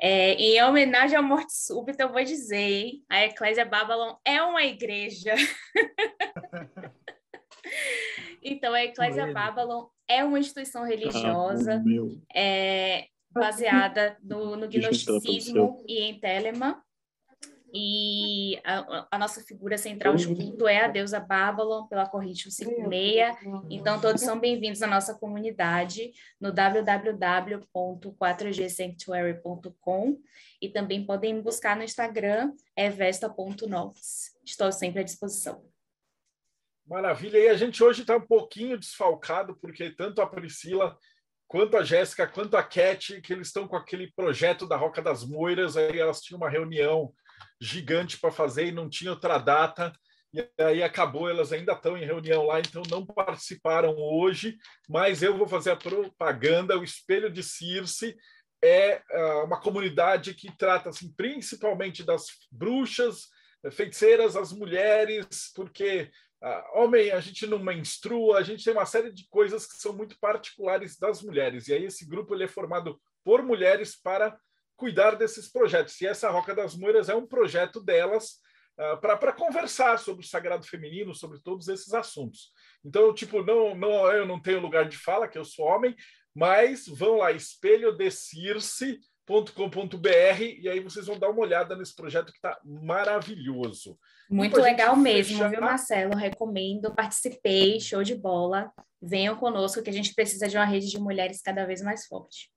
É, em homenagem à morte súbita, eu vou dizer, hein? a Eclésia Babylon é uma igreja. então, a Eclésia Babylon é uma instituição religiosa. Ah, é, baseada no, no gnosticismo e em Telemann. E a, a, nossa figura central de culto é a deusa Babylon, pela Corrítio 56. Então, todos são bem-vindos à nossa comunidade no www.4gsanctuary.com e também podem buscar no Instagram, evesta.noves. Estou sempre à disposição. Maravilha. E a gente hoje está um pouquinho desfalcado, porque tanto a Priscila quanto a Jéssica, quanto a Cat, que eles estão com aquele projeto da Roca das Moiras, aí elas tinham uma reunião gigante para fazer e não tinha outra data, e aí acabou, elas ainda estão em reunião lá, então não participaram hoje, mas eu vou fazer a propaganda, o Espelho de Circe é uh, uma comunidade que trata assim, principalmente das bruxas, feiticeiras, as mulheres, porque Uh, homem, a gente não menstrua, a gente tem uma série de coisas que são muito particulares das mulheres. E aí esse grupo ele é formado por mulheres para cuidar desses projetos. E essa Roca das Moiras é um projeto delas uh, para conversar sobre o sagrado feminino, sobre todos esses assuntos. Então, tipo, não, não, eu não tenho lugar de fala, que eu sou homem, mas vão lá, espelho de Circe, com.br e aí vocês vão dar uma olhada nesse projeto que está maravilhoso. Muito legal mesmo, fechar... viu, Marcelo? Recomendo, participei, show de bola. Venham conosco que a gente precisa de uma rede de mulheres cada vez mais forte.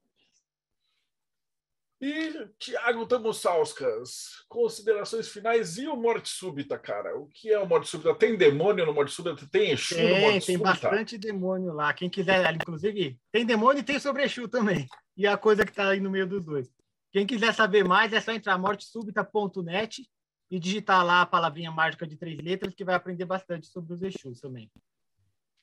E Tiago Tamussauskas, considerações finais e o Morte Súbita, cara? O que é o Morte Súbita? Tem demônio no Morte Súbita? Tem Exu tem, no Morte Tem Súbita? bastante demônio lá. Quem quiser, inclusive, tem demônio e tem sobre Exu também. E a coisa que está aí no meio dos dois. Quem quiser saber mais, é só entrar mortesúbita.net e digitar lá a palavrinha mágica de três letras, que vai aprender bastante sobre os Exus também.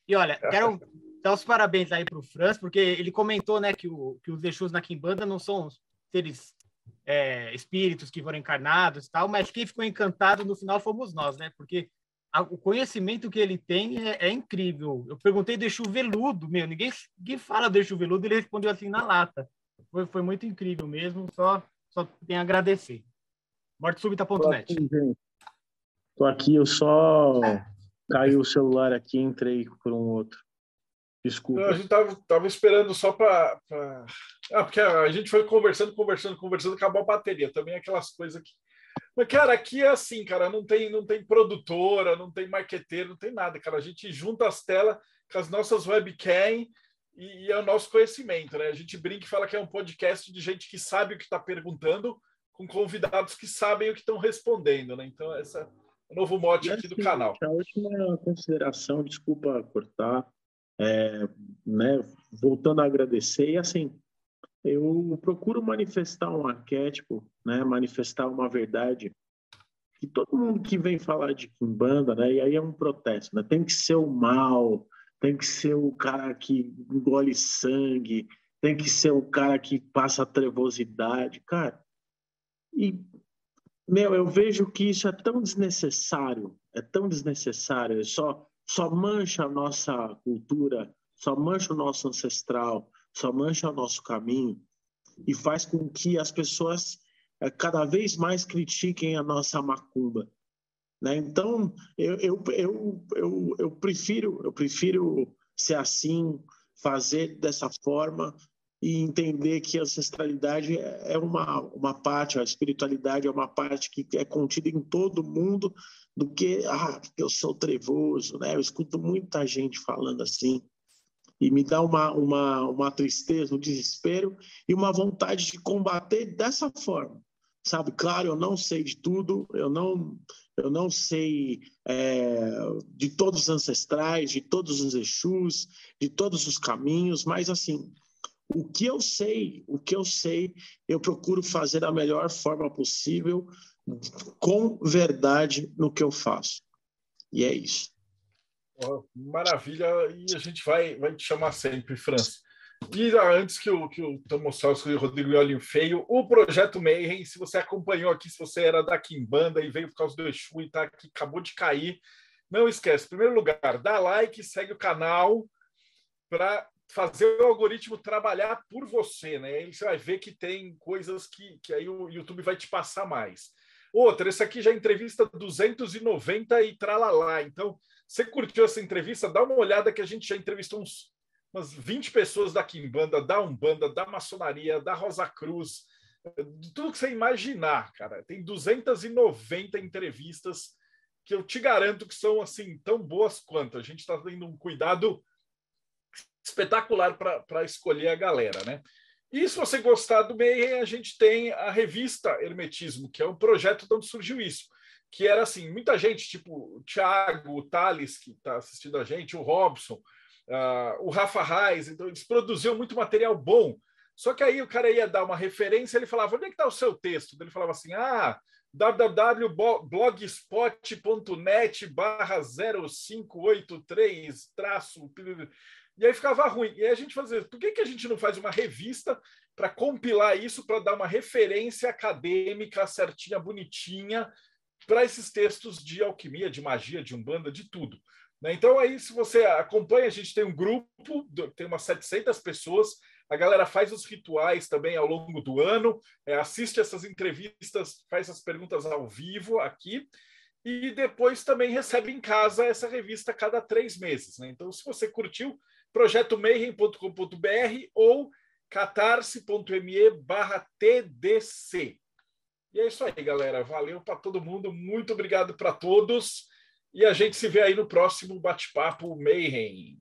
E olha, quero dar os parabéns aí para o Franz, porque ele comentou né, que, o, que os Exus na Kimbanda não são seres é, espíritos que foram encarnados e tal, mas quem ficou encantado no final fomos nós, né? Porque a, o conhecimento que ele tem é, é, incrível. Eu perguntei de veludo, meu, ninguém, ninguém fala de veludo, ele respondeu assim na lata. Foi, foi muito incrível mesmo, só, só tem a agradecer. Mortesúbita.net. Tô aqui, eu só caiu o celular aqui e entrei por um outro. Desculpa. Não, a gente tava, tava esperando só para. Pra... Ah, porque a gente foi conversando, conversando, conversando, acabou a bateria. Também aquelas coisas que. Mas, cara, aqui é assim, cara, não tem, não tem produtora, não tem marqueteiro, não tem nada, cara. A gente junta as telas com as nossas webcam e, e é o nosso conhecimento, né? A gente brinca e fala que é um podcast de gente que sabe o que está perguntando, com convidados que sabem o que estão respondendo, né? Então, essa é o novo mote aqui do assim, canal. A última consideração, desculpa cortar, é, né, voltando a agradecer, e assim, eu procuro manifestar um arquétipo, né, manifestar uma verdade que todo mundo que vem falar de Kimbanda, né, e aí é um protesto, né, tem que ser o mal, tem que ser o cara que engole sangue, tem que ser o cara que passa trevosidade, cara. E meu, eu vejo que isso é tão desnecessário, é tão desnecessário, só, só mancha a nossa cultura, só mancha o nosso ancestral, só mancha o nosso caminho e faz com que as pessoas é, cada vez mais critiquem a nossa macumba. Né? Então, eu, eu, eu, eu, eu, prefiro, eu prefiro ser assim, fazer dessa forma, e entender que a ancestralidade é uma, uma parte, a espiritualidade é uma parte que é contida em todo mundo, do que, ah, eu sou trevoso, né? Eu escuto muita gente falando assim, e me dá uma, uma, uma tristeza, um desespero e uma vontade de combater dessa forma, sabe? Claro, eu não sei de tudo, eu não, eu não sei é, de todos os ancestrais, de todos os Exus, de todos os caminhos, mas assim, o que eu sei, o que eu sei, eu procuro fazer da melhor forma possível, com verdade no que eu faço. E é isso. maravilha, e a gente vai, vai te chamar sempre, França. E antes que o, que o Thomas e o Rodrigo olhem feio, o Projeto Mayhem, se você acompanhou aqui, se você era da Kimbanda e veio por causa do Exu e tá aqui, acabou de cair, não esquece, em primeiro lugar, dá like, segue o canal para fazer o algoritmo trabalhar por você, né? Aí você vai ver que tem coisas que, que aí o YouTube vai te passar mais. Outra, esse aqui já é entrevista 290 e tralalá. Então, você curtiu essa entrevista? Dá uma olhada que a gente já entrevistou uns, umas 20 pessoas da Kimbanda, da Umbanda, da Maçonaria, da Rosa Cruz, de tudo que você imaginar, cara. Tem 290 entrevistas que eu te garanto que são assim tão boas quanto. A gente está tendo um cuidado espetacular para escolher a galera, né? E se você gostar do Mayhem, a gente tem a revista Hermetismo, que é um projeto de onde surgiu isso. Que era assim, muita gente, tipo o Thiago, o Thales, que está assistindo a gente, o Robson, uh, o Rafa Reis, então eles produziam muito material bom. Só que aí o cara ia dar uma referência, ele falava, onde é que está o seu texto? Ele falava assim, ah, www.blogspot.net barra 0583 traço e aí ficava ruim. E aí a gente fazia, por que, que a gente não faz uma revista para compilar isso, para dar uma referência acadêmica certinha, bonitinha, para esses textos de alquimia, de magia, de umbanda, de tudo. Né? Então, aí, se você acompanha, a gente tem um grupo, tem umas 700 pessoas, a galera faz os rituais também ao longo do ano, é, assiste essas entrevistas, faz as perguntas ao vivo aqui, e depois também recebe em casa essa revista a cada três meses. Né? Então, se você curtiu, projetomayhem.com.br ou catarse.me barra TDC. E é isso aí, galera. Valeu para todo mundo. Muito obrigado para todos. E a gente se vê aí no próximo bate-papo Mayhem.